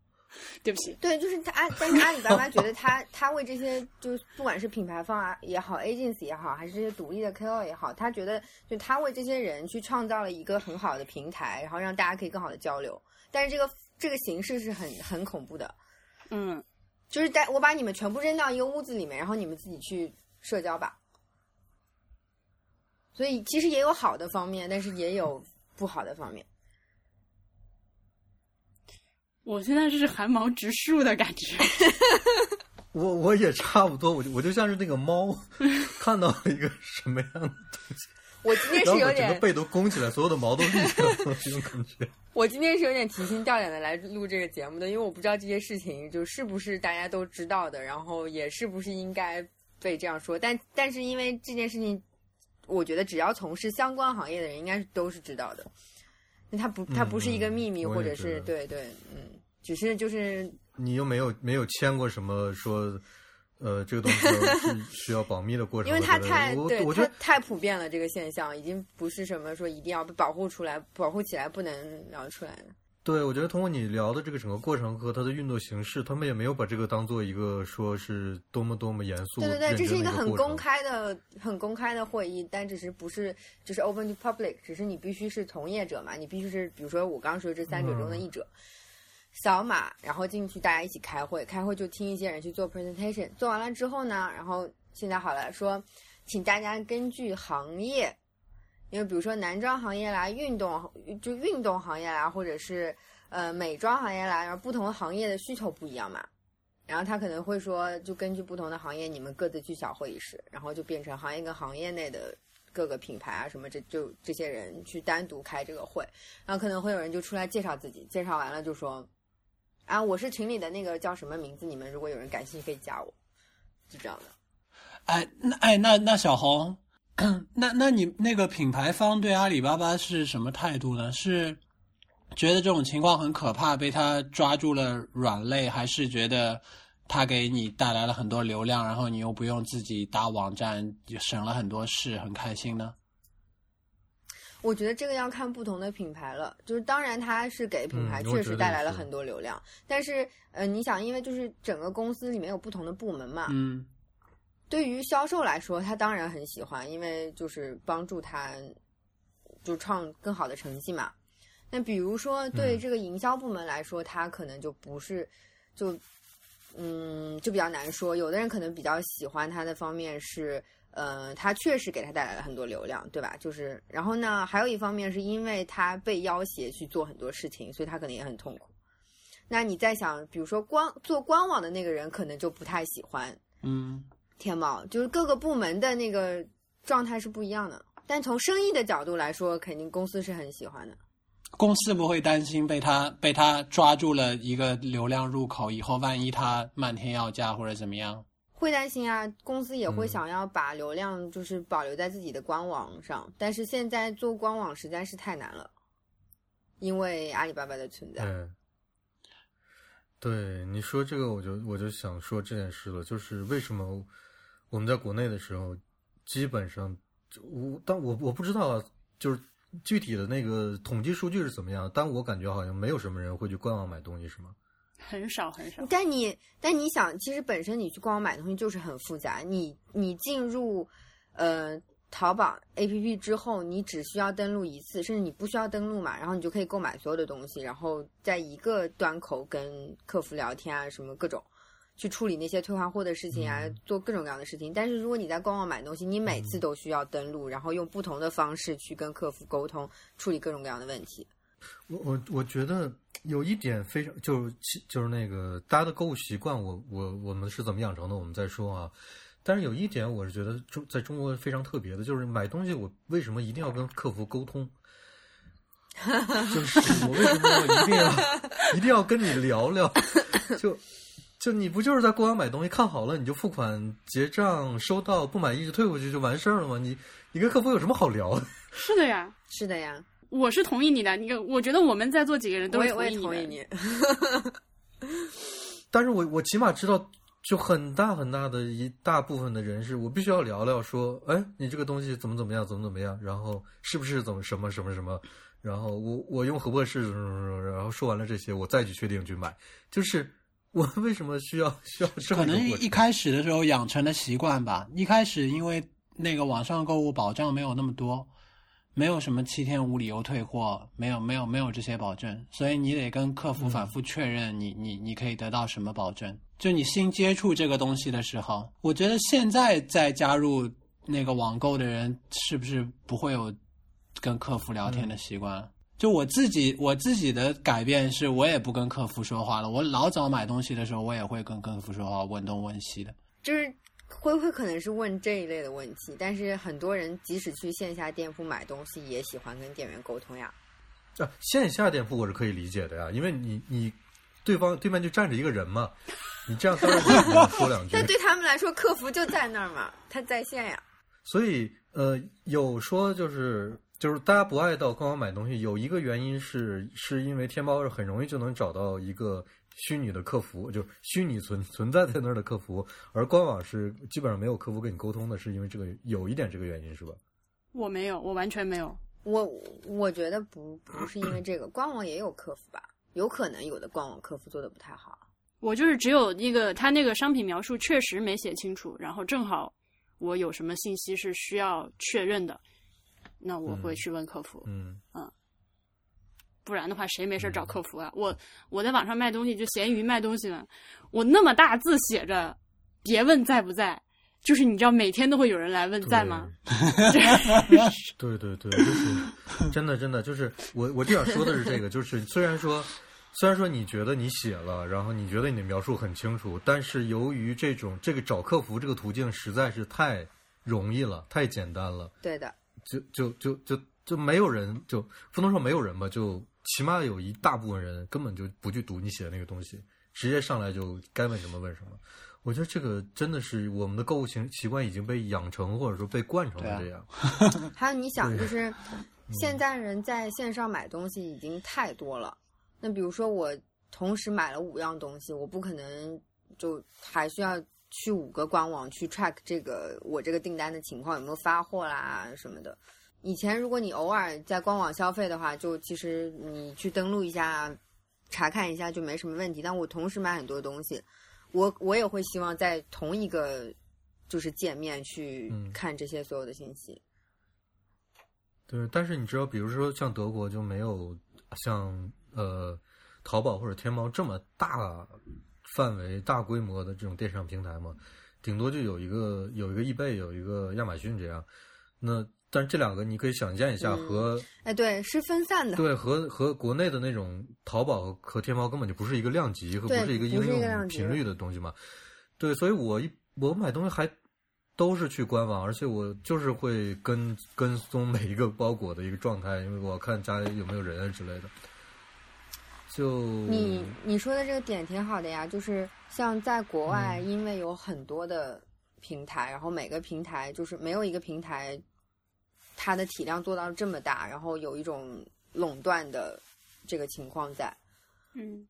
[SPEAKER 2] 对不起，
[SPEAKER 3] 对，就是他阿，但是阿里巴巴觉得他他为这些，就不管是品牌方啊也好，agency 也好，还是这些独立的 KOL 也好，他觉得就他为这些人去创造了一个很好的平台，然后让大家可以更好的交流。但是这个这个形式是很很恐怖的，
[SPEAKER 2] 嗯，
[SPEAKER 3] 就是在我把你们全部扔到一个屋子里面，然后你们自己去社交吧。所以其实也有好的方面，但是也有不好的方面。
[SPEAKER 2] 我现在是汗毛直竖的感觉。
[SPEAKER 1] 我我也差不多，我就我就像是那个猫，看到了一个什么样的东西。
[SPEAKER 3] 我今天 是有点
[SPEAKER 1] 整个背都弓起来，所有的毛都立起来了，这种感觉。
[SPEAKER 3] 我今天是有点提心吊胆的来录这个节目的，因为我不知道这些事情就是不是大家都知道的，然后也是不是应该被这样说。但但是因为这件事情，我觉得只要从事相关行业的人，应该都是知道的。它不，它不是一个秘密，或者是对对，嗯，只是就是
[SPEAKER 1] 你又没有没有签过什么说，呃，这个东西是 需要保密的过程。
[SPEAKER 3] 因为它太
[SPEAKER 1] 我
[SPEAKER 3] 对，
[SPEAKER 1] 我觉得
[SPEAKER 3] 太普遍了，这个现象已经不是什么说一定要被保护出来、保护起来不能聊出来的。
[SPEAKER 1] 对，我觉得通过你聊的这个整个过程和它的运作形式，他们也没有把这个当做一个说是多么多么严肃。
[SPEAKER 3] 对对对，这是
[SPEAKER 1] 一
[SPEAKER 3] 个很公开的、很公开的会议，但只是不是就是 open to public，只是你必须是从业者嘛，你必须是比如说我刚刚说这三者中的一者，
[SPEAKER 1] 嗯、
[SPEAKER 3] 扫码然后进去，大家一起开会，开会就听一些人去做 presentation，做完了之后呢，然后现在好了，说请大家根据行业，因为比如说男装行业啦、运动就运动行业啦，或者是。呃，美妆行业啦，然后不同行业的需求不一样嘛，然后他可能会说，就根据不同的行业，你们各自去小会议室，然后就变成行业跟行业内的各个品牌啊什么，这就这些人去单独开这个会，然后可能会有人就出来介绍自己，介绍完了就说，啊，我是群里的那个叫什么名字，你们如果有人感兴趣可以加我，就这样的。
[SPEAKER 4] 哎，那哎那那小红，那那你那个品牌方对阿里巴巴是什么态度呢？是？觉得这种情况很可怕，被他抓住了软肋，还是觉得他给你带来了很多流量，然后你又不用自己搭网站，省了很多事，很开心呢？
[SPEAKER 3] 我觉得这个要看不同的品牌了。就是当然，它是给品牌确实带来了很多流量，但是呃，你想，因为就是整个公司里面有不同的部门嘛，
[SPEAKER 4] 嗯，
[SPEAKER 3] 对于销售来说，他当然很喜欢，因为就是帮助他就创更好的成绩嘛。那比如说，对这个营销部门来说，他可能就不是，就，嗯，就比较难说。有的人可能比较喜欢他的方面是，呃，他确实给他带来了很多流量，对吧？就是，然后呢，还有一方面是因为他被要挟去做很多事情，所以他可能也很痛苦。那你在想，比如说官做官网的那个人，可能就不太喜欢，
[SPEAKER 4] 嗯，
[SPEAKER 3] 天猫，就是各个部门的那个状态是不一样的。但从生意的角度来说，肯定公司是很喜欢的。
[SPEAKER 4] 公司不会担心被他被他抓住了一个流量入口，以后万一他漫天要价或者怎么样，
[SPEAKER 3] 会担心啊。公司也会想要把流量就是保留在自己的官网上，但是现在做官网实在是太难了，因为阿里巴巴的存在。
[SPEAKER 1] 嗯，对你说这个，我就我就想说这件事了，就是为什么我们在国内的时候，基本上我但我我不知道啊，就是。具体的那个统计数据是怎么样？但我感觉好像没有什么人会去官网买东西，是吗？
[SPEAKER 2] 很少很少。
[SPEAKER 3] 但你但你想，其实本身你去官网买东西就是很复杂。你你进入呃淘宝 APP 之后，你只需要登录一次，甚至你不需要登录嘛，然后你就可以购买所有的东西，然后在一个端口跟客服聊天啊，什么各种。去处理那些退换货的事情啊，做各种各样的事情。但是如果你在官网买东西，你每次都需要登录，然后用不同的方式去跟客服沟通，处理各种各样的问题。
[SPEAKER 1] 我我我觉得有一点非常就是就是那个大家的购物习惯，我我我们是怎么养成的，我们再说啊。但是有一点我是觉得中在中国非常特别的，就是买东西我为什么一定要跟客服沟通？就是 我为什么要一定要一定要跟你聊聊？就。就你不就是在官网买东西，看好了你就付款结账，收到不满意就退回去就完事儿了吗？你你跟客服有什么好聊的？
[SPEAKER 2] 是的呀，
[SPEAKER 3] 是的呀，
[SPEAKER 2] 我是同意你的。你我觉得我们在座几个人都
[SPEAKER 3] 是同意你。
[SPEAKER 1] 但是我我起码知道，就很大很大的一大部分的人是我必须要聊聊，说，哎，你这个东西怎么怎么样，怎么怎么样，然后是不是怎么什么什么什么，然后我我用合不合适，然后说完了这些，我再去确定去买，就是。我为什么需要需要这
[SPEAKER 4] 可能一开始的时候养成的习惯吧。一开始因为那个网上购物保障没有那么多，没有什么七天无理由退货，没有没有没有这些保证，所以你得跟客服反复确认你你你可以得到什么保证。就你新接触这个东西的时候，我觉得现在再加入那个网购的人，是不是不会有跟客服聊天的习惯？就我自己，我自己的改变是我也不跟客服说话了。我老早买东西的时候，我也会跟客服说话，问东问西的。
[SPEAKER 3] 就是会会可能是问这一类的问题，但是很多人即使去线下店铺买东西，也喜欢跟店员沟通呀。
[SPEAKER 1] 啊，线下店铺我是可以理解的呀，因为你你对方对面就站着一个人嘛，你这样说两句。
[SPEAKER 3] 但对他们来说，客服就在那儿嘛，他在线呀。
[SPEAKER 1] 所以呃，有说就是。就是大家不爱到官网买东西，有一个原因是，是因为天猫是很容易就能找到一个虚拟的客服，就虚拟存存在在那儿的客服，而官网是基本上没有客服跟你沟通的，是因为这个有一点这个原因是吧？
[SPEAKER 2] 我没有，我完全没有。
[SPEAKER 3] 我我觉得不不是因为这个，官网也有客服吧？有可能有的官网客服做的不太好。
[SPEAKER 2] 我就是只有那个他那个商品描述确实没写清楚，然后正好我有什么信息是需要确认的，那我会去问客服。
[SPEAKER 1] 嗯
[SPEAKER 2] 不然的话，谁没事找客服啊？我我在网上卖东西，就闲鱼卖东西嘛，我那么大字写着“别问在不在”，就是你知道每天都会有人来问在吗？
[SPEAKER 1] 对对对，就是真的真的就是我我就想说的是这个，就是虽然说虽然说你觉得你写了，然后你觉得你的描述很清楚，但是由于这种这个找客服这个途径实在是太容易了，太简单了，
[SPEAKER 3] 对的，
[SPEAKER 1] 就就就就就没有人就不能说没有人吧，就起码有一大部分人根本就不去读你写的那个东西，直接上来就该问什么问什么。我觉得这个真的是我们的购物习习惯已经被养成，或者说被惯成了这样。
[SPEAKER 3] 还有你想，就是现在人在线上买东西已经太多了。那比如说我同时买了五样东西，我不可能就还需要去五个官网去 track 这个我这个订单的情况有没有发货啦什么的。以前如果你偶尔在官网消费的话，就其实你去登录一下，查看一下就没什么问题。但我同时买很多东西，我我也会希望在同一个就是界面去
[SPEAKER 1] 嗯
[SPEAKER 3] 看这些所有的信息。
[SPEAKER 1] 对，但是你知道，比如说像德国就没有像呃淘宝或者天猫这么大范围、大规模的这种电商平台嘛，顶多就有一个有一个易贝，有一个亚马逊这样。那但是这两个你可以想象一下，
[SPEAKER 3] 嗯
[SPEAKER 1] 和
[SPEAKER 3] 哎，对，是分散的。
[SPEAKER 1] 对和和国内的那种淘宝和天猫根本就不是一个量级和不是一个应用频率的东西嘛。对，所以我一我买东西还都是去官网，而且我就是会跟跟踪每一个包裹的一个状态，因为我看家里有没有人啊之类的。就
[SPEAKER 3] 你你说的这个点挺好的呀，就是像在国外，
[SPEAKER 1] 嗯
[SPEAKER 3] 因为有很多的平台，然后每个平台就是没有一个平台它的体量做到这么大，然后有一种垄断的这个情况在，
[SPEAKER 2] 嗯，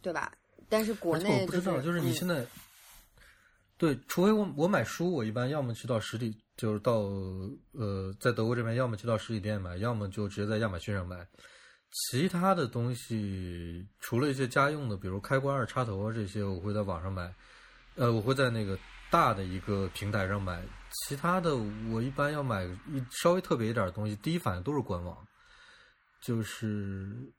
[SPEAKER 3] 对吧？但是国内
[SPEAKER 1] 我不知道，就是你
[SPEAKER 3] 嗯
[SPEAKER 1] 现在，对，除非我我买书，我一般要么去到实体，就是到呃，在德国这边，要么去到实体店买，要么就直接在亚马逊上买。其他的东西，除了一些家用的，比如开关啊、插头啊这些，我会在网上买。呃，我会在那个大的一个平台上买。其他的，我一般要买一稍微特别一点的东西，第一反应都是官网。就是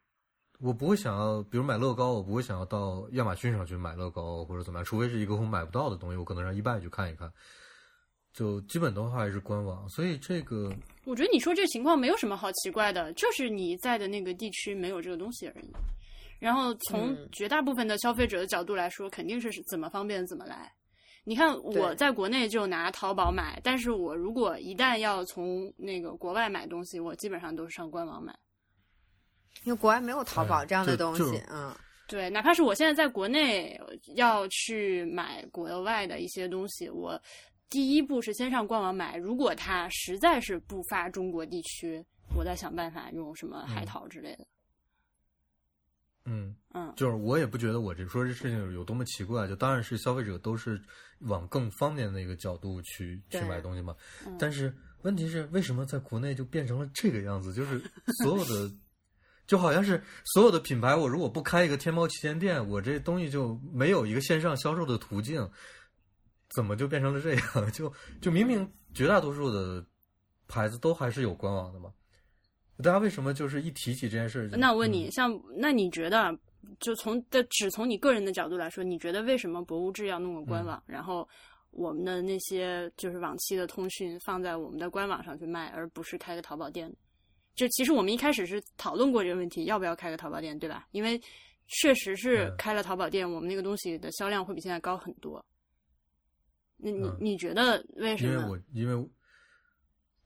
[SPEAKER 1] 我不会想要，比如买乐高，我不会想要到亚马逊上去买乐高或者怎么样，除非是一个我买不到的东西，我可能让一拜去看一看。就基本的话还是官网，所以这个
[SPEAKER 2] 我觉得你说这情况没有什么好奇怪的，就是你在的那个地区没有这个东西而已。然后从
[SPEAKER 3] 嗯
[SPEAKER 2] 绝大部分的消费者的角度来说，肯定是怎么方便怎么来。你看我在国内就拿淘宝买，但是我如果一旦要从那个国外买东西，我基本上都是上官网买。
[SPEAKER 3] 因为国外没有淘宝
[SPEAKER 1] 哎
[SPEAKER 3] 这样的东西，嗯，
[SPEAKER 2] 对，哪怕是我现在在国内要去买国外的一些东西，我第一步是先上官网买。如果它实在是不发中国地区，我再想办法用什么海淘之类的。
[SPEAKER 1] 嗯，
[SPEAKER 2] 嗯，
[SPEAKER 1] 就是我也不觉得我这说这事情有多么奇怪，就当然是消费者都是往更方便的一个角度去去买东西嘛。
[SPEAKER 2] 嗯
[SPEAKER 1] 但是问题是，为什么在国内就变成了这个样子？就是所有的，就好像是所有的品牌，我如果不开一个天猫旗舰店，我这东西就没有一个线上销售的途径，怎么就变成了这样？就就明明绝大多数的牌子都还是有官网的嘛，大家为什么就是一提起这件事就？
[SPEAKER 2] 那我问你，
[SPEAKER 1] 嗯
[SPEAKER 2] 像那你觉得，就从的只从你个人的角度来说，你觉得为什么博物志要弄个官网，然后我们的那些就是往期的通讯放在我们的官网上去卖，而不是开个淘宝店？就其实我们一开始是讨论过这个问题，要不要开个淘宝店，对吧？因为确实是
[SPEAKER 1] 嗯
[SPEAKER 2] 开了淘宝店，我们那个东西的销量会比现在高很多。那你、
[SPEAKER 1] 嗯
[SPEAKER 2] 你觉得为什么？
[SPEAKER 1] 因为我因为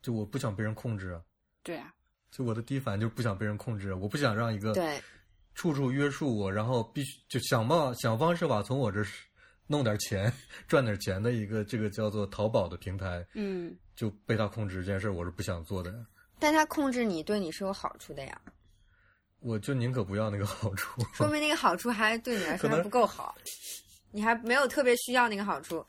[SPEAKER 1] 就我不想被人控制啊，
[SPEAKER 2] 对啊，
[SPEAKER 1] 就我的第一反应就是不想被人控制，我不想让一个
[SPEAKER 3] 对
[SPEAKER 1] 处处约束我，然后必须就想办法想方设法从我这儿弄点钱赚点钱的一个这个叫做淘宝的平台，
[SPEAKER 2] 嗯，
[SPEAKER 1] 就被他控制这件事儿，我是不想做的。
[SPEAKER 3] 但他控制你对你是有好处的呀。
[SPEAKER 1] 我就宁可不要那个好处。
[SPEAKER 3] 说明那个好处还对你来说还不够好，你还没有特别需要那个好处。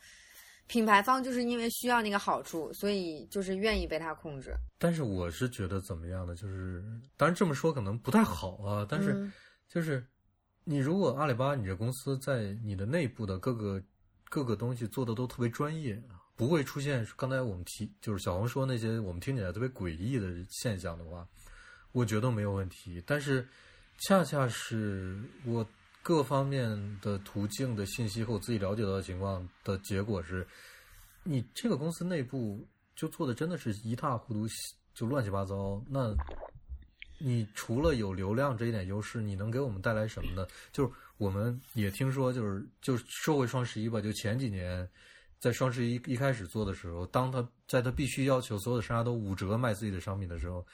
[SPEAKER 3] 品牌方就是因为需要那个好处，所以就是愿意被他控制。
[SPEAKER 1] 但是我是觉得怎么样呢？就是当然这么说可能不太好啊，但是
[SPEAKER 3] 嗯
[SPEAKER 1] 就是你如果阿里巴巴你这公司在你的内部的各个各个东西做的都特别专业，不会出现刚才我们提就是小红说那些我们听起来特别诡异的现象的话，我觉得没有问题。但是恰恰是我各方面的途径的信息和我自己了解到的情况的结果是，你这个公司内部就做的真的是一塌糊涂，就乱七八糟。那你除了有流量这一点优势，你能给我们带来什么呢？就是我们也听说，就是就是说回双十一吧，就前几年在双十一一开始做的时候，当他在他必须要求所有的商家都五折卖自己的商品的时候，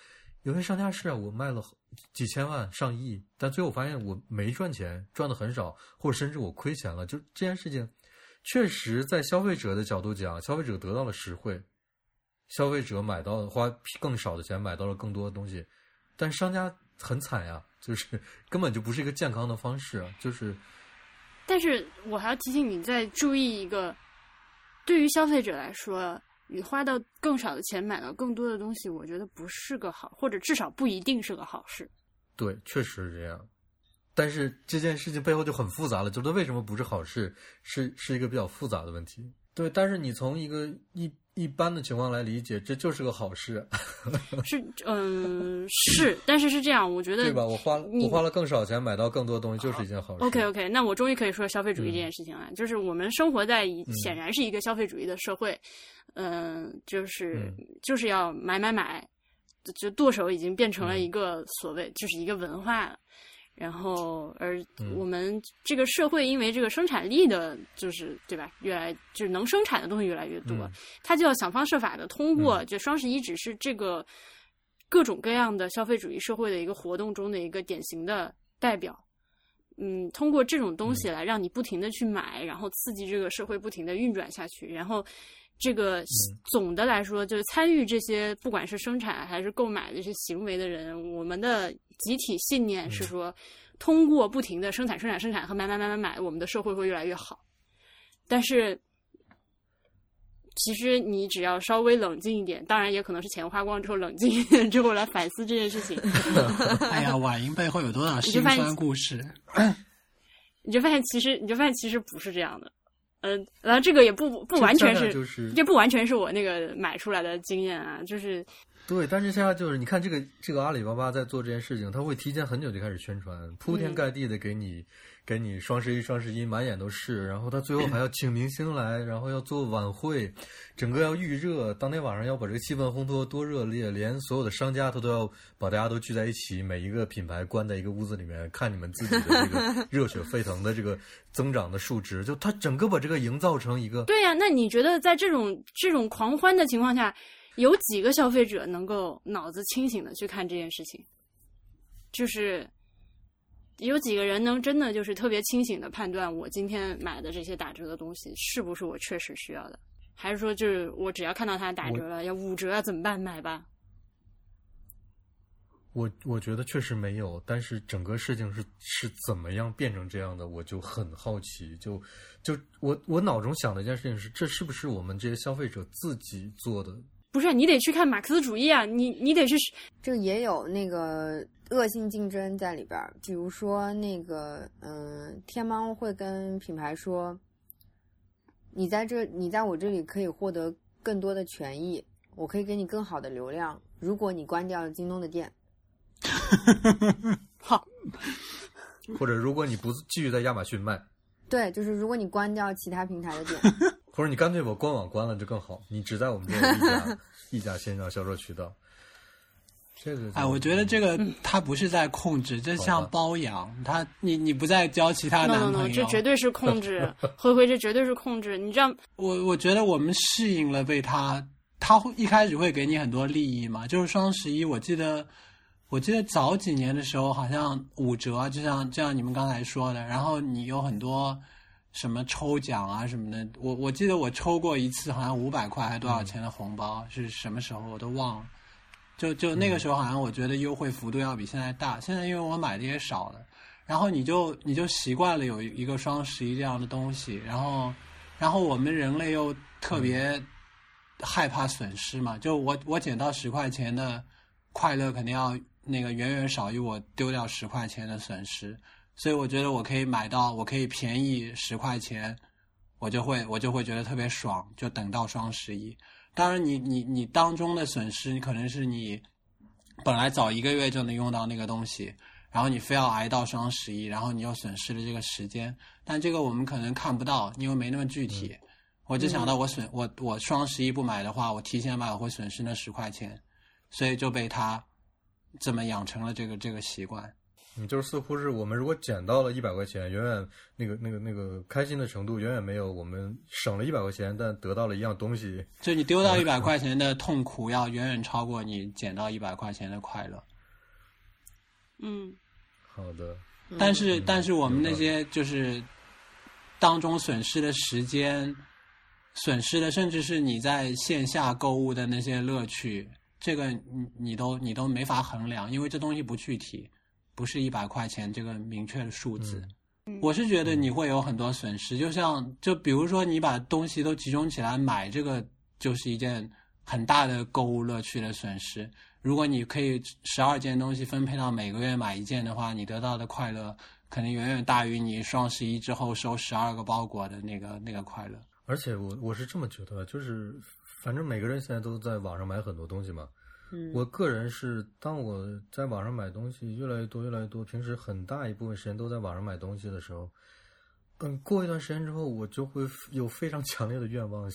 [SPEAKER 1] 有些商家是啊，我卖了几千万、上亿，但最后发现我没赚钱，赚的很少，或者甚至我亏钱了。就这件事情，确实在消费者的角度讲，消费者得到了实惠，消费者买到花更少的钱买到了更多的东西，但商家很惨呀，就是 根本就不是一个健康的方式，就是
[SPEAKER 2] 但是我还要提醒你再注意一个，对于消费者来说，你花到更少的钱买到更多的东西，我觉得不是个好，或者至少不一定是个好事。
[SPEAKER 1] 对，确实是这样。但是这件事情背后就很复杂了，就是为什么不是好事，是是一个比较复杂的问题。对，但是你从一个一一般的情况来理解，这就是个好事，
[SPEAKER 2] 是，嗯，是，但是是这样，我觉得
[SPEAKER 1] 对吧？我花了我花了更少钱买到更多东西，就是一件好事。
[SPEAKER 2] OK OK，那我终于可以说消费主义这件事情了。就是我们生活在一
[SPEAKER 1] 嗯
[SPEAKER 2] 显然是一个消费主义的社会，嗯、就是、
[SPEAKER 1] 嗯
[SPEAKER 2] 就是要买买买，就剁手已经变成
[SPEAKER 1] 嗯
[SPEAKER 2] 了一个所谓、就是一个文化了。然后，而
[SPEAKER 1] 嗯。
[SPEAKER 2] 我们这个社会因为这个生产力的，就是对吧，越来就是能生产的东西越来越多，
[SPEAKER 1] 嗯
[SPEAKER 2] 他就要想方设法的通过，就双十一只是这个各种各样的消费主义社会的一个活动中的一个典型的代表。嗯，通过这种东西来让你不停的去买，然后刺激这个社会不停的运转下去，然后这个总的来说，就是参与这些不管是生产还是购买的这些行为的人，我们的集体信念是说，通过不停的生产、生产、生产和买买买买买，我们的社会会越来越好。但是，其实你只要稍微冷静一点，当然也可能是钱花光之后冷静一点之后来反思这件事情，
[SPEAKER 4] 哎呀，婉莹背后有多少辛酸故事？
[SPEAKER 2] 你就发现其实你就发现其实不是这样的。嗯、然后这个也不不完全是这不完全是我那个买出来的经验啊，就是
[SPEAKER 1] 对，但是现在就是你看这个这个阿里巴巴在做这件事情，他会提前很久就开始宣传，铺天
[SPEAKER 2] 嗯。
[SPEAKER 1] 盖地的给你、给你双十一双十一满眼都是，然后他最后还要请明星来，然后要做晚会，整个要预热，当天晚上要把这个气氛烘托多热烈，连所有的商家他都要把大家都聚在一起，每一个品牌关在一个屋子里面看你们自己的这个 热血沸腾的这个增长的数值，就他整个把这个营造成一个
[SPEAKER 2] 对呀、那你觉得在这种这种狂欢的情况下，有几个消费者能够脑子清醒的去看这件事情？就是有几个人能真的就是特别清醒的判断，我今天买的这些打折的东西是不是我确实需要的，还是说就是我只要看到它打折了，要五折啊，怎么办？买吧。
[SPEAKER 1] 我我觉得确实没有，但是整个事情是是怎么样变成这样的，我就很好奇。就就我我脑中想的一件事情是，这是不是我们这些消费者自己做的？
[SPEAKER 2] 不是，你得去看马克思主义啊！你你得去
[SPEAKER 3] 这个也有那个恶性竞争在里边儿，比如说那个，嗯、天猫会跟品牌说，你在这，你在我这里可以获得更多的权益，我可以给你更好的流量，如果你关掉了京东的店。
[SPEAKER 2] 好，
[SPEAKER 1] 或者如果你不继续在亚马逊卖，
[SPEAKER 3] 对，就是如果你关掉其他平台的店，
[SPEAKER 1] 或者你干脆把官网关了就更好，你只在我们这儿一家一家线上销售渠道。这个就
[SPEAKER 4] 哎，我觉得这个
[SPEAKER 2] 嗯
[SPEAKER 4] 他不是在控制，这像包养他，你你不再交其他男
[SPEAKER 2] no
[SPEAKER 4] 朋
[SPEAKER 2] no，
[SPEAKER 4] 友，
[SPEAKER 2] 这绝对是控制，灰灰这绝对是控制。你知道，
[SPEAKER 4] 我我觉得我们适应了被他，他会一开始会给你很多利益嘛，就是双十一，我记得我记得早几年的时候好像五折，就像就像你们刚才说的，然后你有很多什么抽奖啊什么的，我我记得我抽过一次好像五百块还多少钱的红包，是什么时候我都忘了。就就那个时候好像我觉得优惠幅度要比现在大，现在因为我买的也少了，然后你就你就习惯了有一个双十一这样的东西，然后然后我们人类又特别害怕损失嘛，就我我捡到十块钱的快乐肯定要那个远远少于我丢掉十块钱的损失，所以我觉得我可以买到，我可以便宜十块钱，我就会我就会觉得特别爽，就等到双十一。当然你，你你当中的损失，你可能是你本来早一个月就能用到那个东西，然后你非要挨到双十一，然后你又损失了这个时间。但这个我们可能看不到，因为没那么具体。我就想到我损我我双十一不买的话，我提前买我会损失那十块钱，所以就被他这么养成了这个这个习惯。
[SPEAKER 1] 嗯，就是似乎是我们如果捡到了一百块钱，远远那个那个那个开心的程度远远没有我们省了一百块钱但得到了一样东西。
[SPEAKER 4] 就你丢到一百块钱的痛苦要远远超过你捡到一百块钱的快乐。
[SPEAKER 2] 嗯，
[SPEAKER 1] 好的。
[SPEAKER 4] 但是但是我们那些就是当中损失的时间，损失的甚至是你在线下购物的那些乐趣，这个你你都你都没法衡量，因为这东西不具体。不是一百块钱这个明确的数字，我是觉得你会有很多损失。就像就比如说你把东西都集中起来买，这个就是一件很大的购物乐趣的损失。如果你可以十二件东西分配到每个月买一件的话，你得到的快乐肯定远远大于你双十一之后收十二个包裹的那个那个快乐。
[SPEAKER 1] 而且我我是这么觉得，就是反正每个人现在都在网上买很多东西嘛。我个人是，当我在网上买东西越来越多、越来越多，平时很大一部分时间都在网上买东西的时候，嗯，过一段时间之后，我就会有非常强烈的愿望，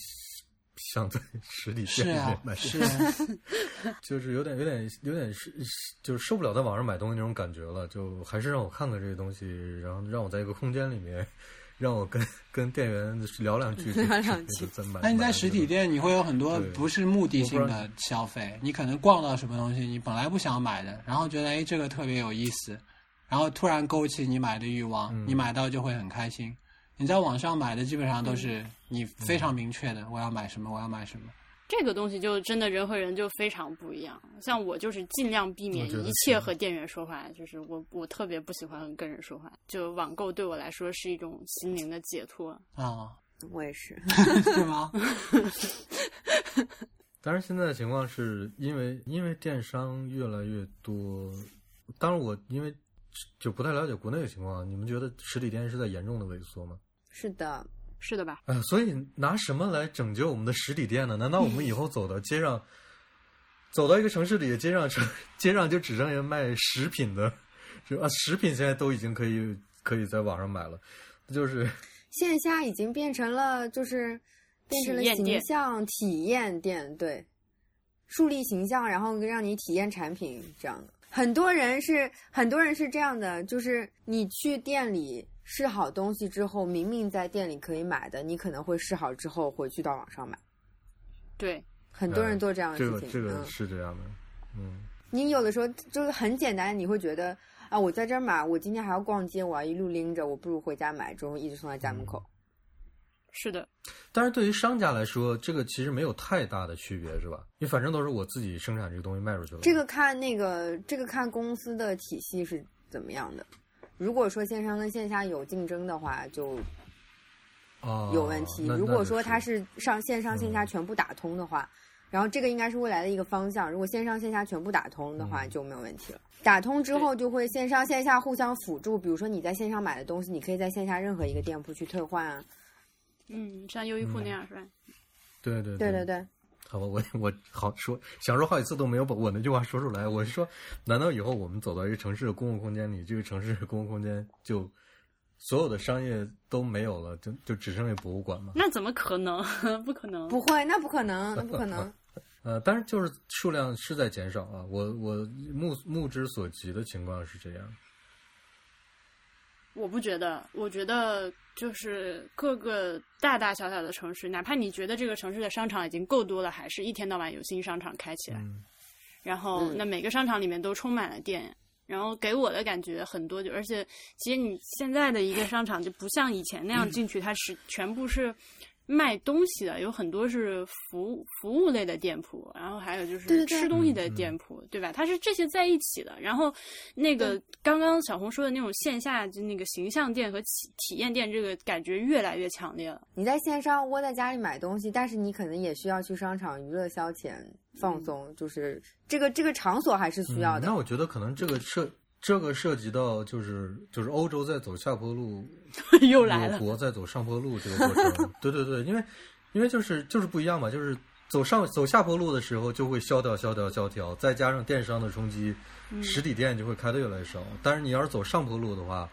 [SPEAKER 1] 想在实体店里面买东西，就是有点、有点、有点是，就是受不了在网上买东西那种感觉了，就还是让我看看这些东西，然后让我在一个空间里面。让我跟 跟店员聊两句，
[SPEAKER 3] 聊两句。
[SPEAKER 4] 那你在实体店，你会有很多不是目的性的消费。你可能逛到什么东西，你本来不想买的，然后觉得哎这个特别有意思，然后突然勾起你买的欲望，你买到就会很开心。你在网上买的基本上都是你非常明确的，我要买什么，我要买什么。
[SPEAKER 2] 这个东西就真的人和人就非常不一样。像我就是尽量避免一切和店员说话，就是我我特别不喜欢跟人说话。就网购对我来说是一种心灵的解脱
[SPEAKER 4] 啊，
[SPEAKER 3] 我也是，
[SPEAKER 4] 是吗？
[SPEAKER 1] 当然，现在的情况是因为因为电商越来越多。当然，我因为就不太了解国内的情况，你们觉得实体店是在严重的萎缩吗？
[SPEAKER 3] 是的。
[SPEAKER 2] 是的吧？
[SPEAKER 1] 呃，所以拿什么来拯救我们的实体店呢？难道我们以后走到街上，走到一个城市里，街上城街上就只剩下卖食品的？就啊，食品现在都已经可以可以在网上买了，就是
[SPEAKER 3] 线下已经变成了就是变成了形象体验店，对，树立形象，然后让你体验产品这样的。很多人是很多人是这样的，就是你去店里。试好东西之后，明明在店里可以买的，你可能会试好之后回去到网上买。
[SPEAKER 2] 对，
[SPEAKER 3] 很多人做这样的事
[SPEAKER 1] 情。这个这个是这样的，嗯。
[SPEAKER 3] 你有的时候就是很简单，你会觉得啊，我在这儿买，我今天还要逛街，我要一路拎着，我不如回家买，之后一直送到家门口。
[SPEAKER 2] 是的。
[SPEAKER 1] 但是对于商家来说，这个其实没有太大的区别，是吧？你反正都是我自己生产这个东西卖出去了。
[SPEAKER 3] 这个看那个，这个看公司的体系是怎么样的。如果说线上跟线下有竞争的话，就有问题。如果说它是上线上线下全部打通的话，然后这个应该是未来的一个方向。如果线上线下全部打通的话，就没有问题了。打通之后，就会线上线下互相辅助。比如说你在线上买的东西，你可以在线下任何一个店铺去退换啊。
[SPEAKER 2] 嗯，像优衣库那样是吧？
[SPEAKER 1] 对对
[SPEAKER 3] 对对对。
[SPEAKER 1] 好吧，我我好说，想说好几次都没有把我那句话说出来。我是说，难道以后我们走到一个城市的公共空间里，这个城市的公共空间就所有的商业都没有了，就就只剩下博物馆吗？
[SPEAKER 2] 那怎么可能？不可能！
[SPEAKER 3] 不会，那不可能，那不可能。
[SPEAKER 1] 呃，但是就是数量是在减少啊。我我目目之所及的情况是这样。
[SPEAKER 2] 我不觉得，我觉得就是各个大大小小的城市，哪怕你觉得这个城市的商场已经够多了，还是一天到晚有新商场开起来。然后，那每个商场里面都充满了店，然后给我的感觉很多，就而且其实你现在的一个商场就不像以前那样进去，它是全部是卖东西的，有很多是服务服务类的店铺，然后还有就是吃东西的店铺，对吧？它是这些在一起的。然后那个刚刚小红说的那种线下就那个形象店和体体验店，这个感觉越来越强烈了。
[SPEAKER 3] 你在线上窝在家里买东西，但是你可能也需要去商场娱乐消遣放松，就是这个这个场所还是需要的。
[SPEAKER 1] 嗯那我觉得可能这个涉这个涉及到就是就是欧洲在走下坡路，
[SPEAKER 2] 又来了，
[SPEAKER 1] 我国在走上坡路这个过程。对对对，因为因为就是就是不一样嘛，就是走上走下坡路的时候就会萧条萧条萧条，再加上电商的冲击，
[SPEAKER 2] 嗯
[SPEAKER 1] 实体店就会开的越来越少。但是你要是走上坡路的话，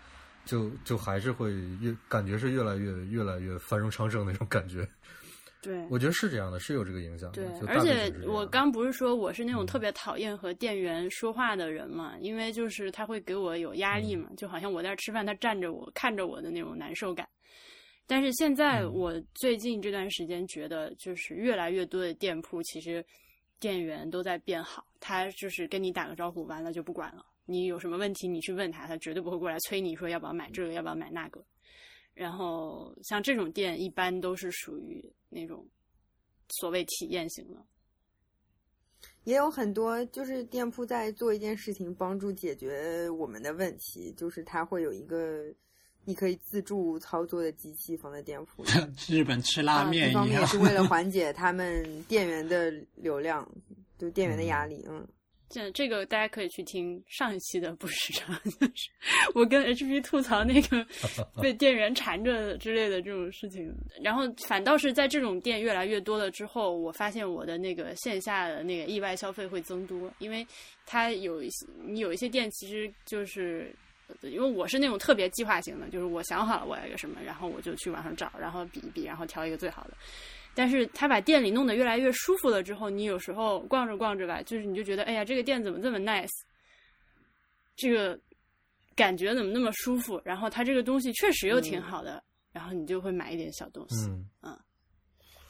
[SPEAKER 1] 就就还是会越感觉是越来越越来越繁荣昌盛那种感觉。
[SPEAKER 2] 对。
[SPEAKER 1] 我觉得是这样的，是有这个影响的。
[SPEAKER 2] 对而且我刚不是说我是那种
[SPEAKER 1] 嗯
[SPEAKER 2] 特别讨厌和店员说话的人嘛，因为就是他会给我有压力
[SPEAKER 1] 嗯
[SPEAKER 2] 嘛，就好像我在吃饭，他站着我看着我的那种难受感。但是现在
[SPEAKER 1] 嗯
[SPEAKER 2] 我最近这段时间觉得，就是越来越多的店铺其实店员都在变好，他就是跟你打个招呼，完了就不管了。你有什么问题，你去问他，他绝对不会过来催你说要不要买这个，要不要买那个。然后像这种店，一般都是属于那种所谓体验型的。
[SPEAKER 3] 也有很多就是店铺在做一件事情，帮助解决我们的问题，就是它会有一个你可以自助操作的机器放在店铺里。
[SPEAKER 4] 日本吃拉
[SPEAKER 3] 啊，
[SPEAKER 4] 面一样
[SPEAKER 3] 一方面也。是为了缓解他们店员的流量，就店员的压力。嗯，
[SPEAKER 2] 这这个大家可以去听上一期的不时长，就是我跟 HP 吐槽那个 被店员缠着之类的这种事情。然后反倒是在这种店越来越多了之后，我发现我的那个线下的那个意外消费会增多，因为它有一些你有一些店其实就是。因为我是那种特别计划型的，就是我想好了我要一个什么，然后我就去网上找，然后比一比，然后挑一个最好的。但是他把店里弄得越来越舒服了之后，你有时候逛着逛着吧，就是你就觉得，哎呀，这个店怎么这么 nice，这个感觉怎么那么舒服？然后他这个东西确实又挺好的，然后你就会买一点小东西，
[SPEAKER 1] 嗯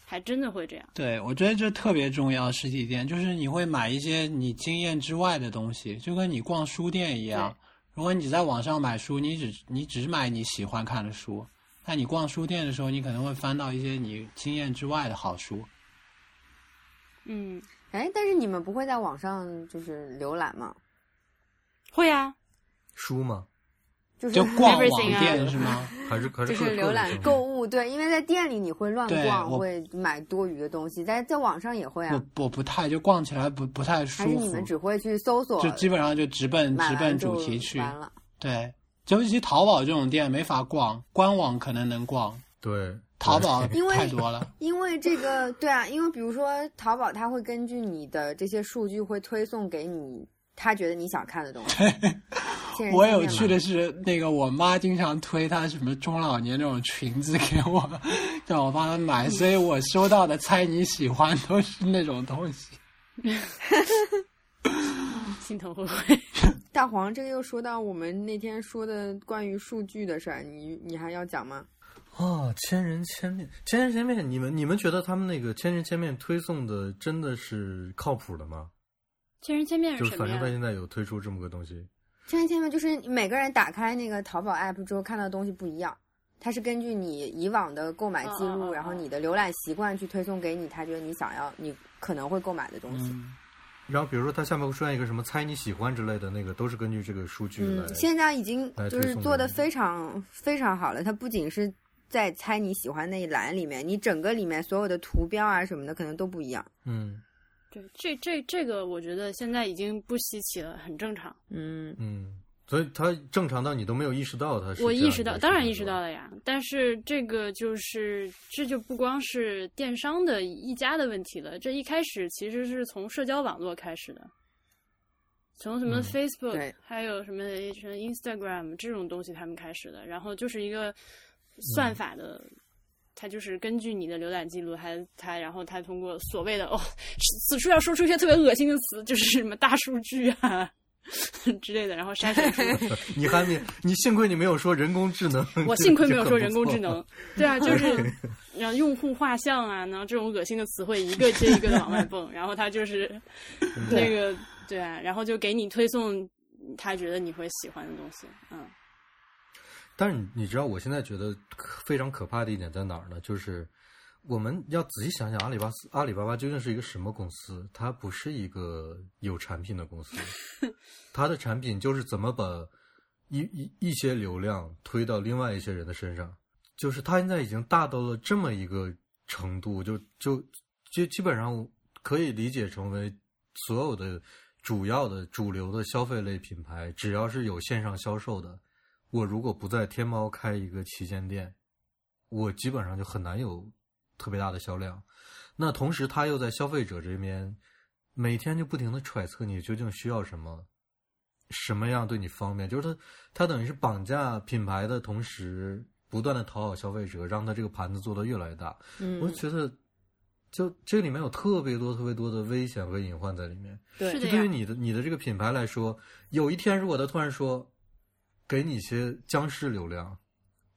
[SPEAKER 2] 还真的会这样。
[SPEAKER 4] 对，我觉得这特别重要。实体店就是你会买一些你经验之外的东西，就跟你逛书店一样。如果你在网上买书，你只你只买你喜欢看的书，那你逛书店的时候，你可能会翻到一些你经验之外的好书。
[SPEAKER 2] 嗯，
[SPEAKER 3] 哎，但是你们不会在网上就是浏览吗？
[SPEAKER 2] 会啊，
[SPEAKER 1] 书吗？
[SPEAKER 3] 就是
[SPEAKER 4] 就逛网店是吗？
[SPEAKER 1] 还是还
[SPEAKER 3] 就是是
[SPEAKER 1] 各
[SPEAKER 3] 浏览购物，对，因为在店里你会乱逛，会买多余的东西，但是在网上也会啊。
[SPEAKER 4] 我我不太就逛起来不不太舒
[SPEAKER 3] 还是你们，只会去搜索，
[SPEAKER 4] 就基本上就直奔直奔主题去。
[SPEAKER 3] 完了。
[SPEAKER 4] 对，尤其淘宝这种店没法逛，官网可能能逛，
[SPEAKER 1] 对
[SPEAKER 4] 淘宝
[SPEAKER 3] 因为
[SPEAKER 4] 太多了。
[SPEAKER 3] 因为这个，对啊，因为比如说淘宝，它会根据你的这些数据，会推送给你他觉得你想看的东西。
[SPEAKER 4] 我有趣的是，那个我妈经常推她什么中老年那种裙子给我，让我帮她买，所以我收到的猜你喜欢都是那种东西。
[SPEAKER 2] 心疼灰灰。
[SPEAKER 3] 大黄，这个又说到我们那天说的关于数据的事儿，你你还要讲吗？
[SPEAKER 1] 啊，千人千面，千人千面，你们你们觉得他们那个千人千面推送的真的是靠谱的吗？
[SPEAKER 2] 千人千面
[SPEAKER 1] 就是是
[SPEAKER 2] 什么呀？
[SPEAKER 1] 反正他现在有推出这么个东西，
[SPEAKER 3] 千人千面就是每个人打开那个淘宝 app 之后看到的东西不一样，它是根据你以往的购买记录，
[SPEAKER 2] 哦哦哦
[SPEAKER 3] 然后你的浏览习惯去推送给你，他觉得你想要你可能会购买的东西。
[SPEAKER 4] 嗯，
[SPEAKER 1] 然后比如说它下面会出现一个什么猜你喜欢之类的那个，都是根据这个数据来。
[SPEAKER 3] 嗯，现在已经就是做的非常非常好了。它不仅是在猜你喜欢那一栏里面，你整个里面所有的图标啊什么的可能都不一样。
[SPEAKER 1] 嗯
[SPEAKER 2] 对，这这这个我觉得现在已经不稀奇了，很正常。
[SPEAKER 3] 嗯，
[SPEAKER 1] 嗯，所以它正常到你都没有意识到它是。
[SPEAKER 2] 我意识到，当然意识到了呀。但是这个就是，这就不光是电商的一家的问题了。这一开始其实是从社交网络开始的，从什么
[SPEAKER 1] 嗯
[SPEAKER 2] Facebook，、
[SPEAKER 3] 对
[SPEAKER 2] 还有什么什么 Instagram 这种东西他们开始的。然后就是一个算法的，它就是根据你的浏览记录，还它然后它通过所谓的哦，此处要说出一些特别恶心的词，就是什么大数据啊 之类的，然后筛选出
[SPEAKER 1] 你还没，你幸亏你没有说人工智能。
[SPEAKER 2] 我幸亏没有说人工智能，对啊，就是让用户画像啊，然后这种恶心的词汇一个接一个的往外蹦，然后他就是那个对啊，然后就给你推送他觉得你会喜欢的东西，嗯
[SPEAKER 1] 但是你你知道，我现在觉得非常可怕的一点在哪儿呢？就是我们要仔细想想，阿里巴巴阿里巴巴究竟是一个什么公司？它不是一个有产品的公司，它的产品就是怎么把一一一些流量推到另外一些人的身上。就是它现在已经大到了这么一个程度，就就就基本上可以理解成为所有的主要的主流的消费类品牌，只要是有线上销售的，我如果不在天猫开一个旗舰店，我基本上就很难有特别大的销量。那同时，他又在消费者这边每天就不停的揣测你究竟需要什么，什么样对你方便，就是他他等于是绑架品牌的同时。不断的讨好消费者，让他这个盘子做得越来越大。
[SPEAKER 3] 嗯，
[SPEAKER 1] 我就觉得，就这里面有特别多、特别多的危险和隐患在里面。
[SPEAKER 3] 对。
[SPEAKER 1] 就对于你的你的这个品牌来说，有一天如果他突然说，给你一些僵尸流量，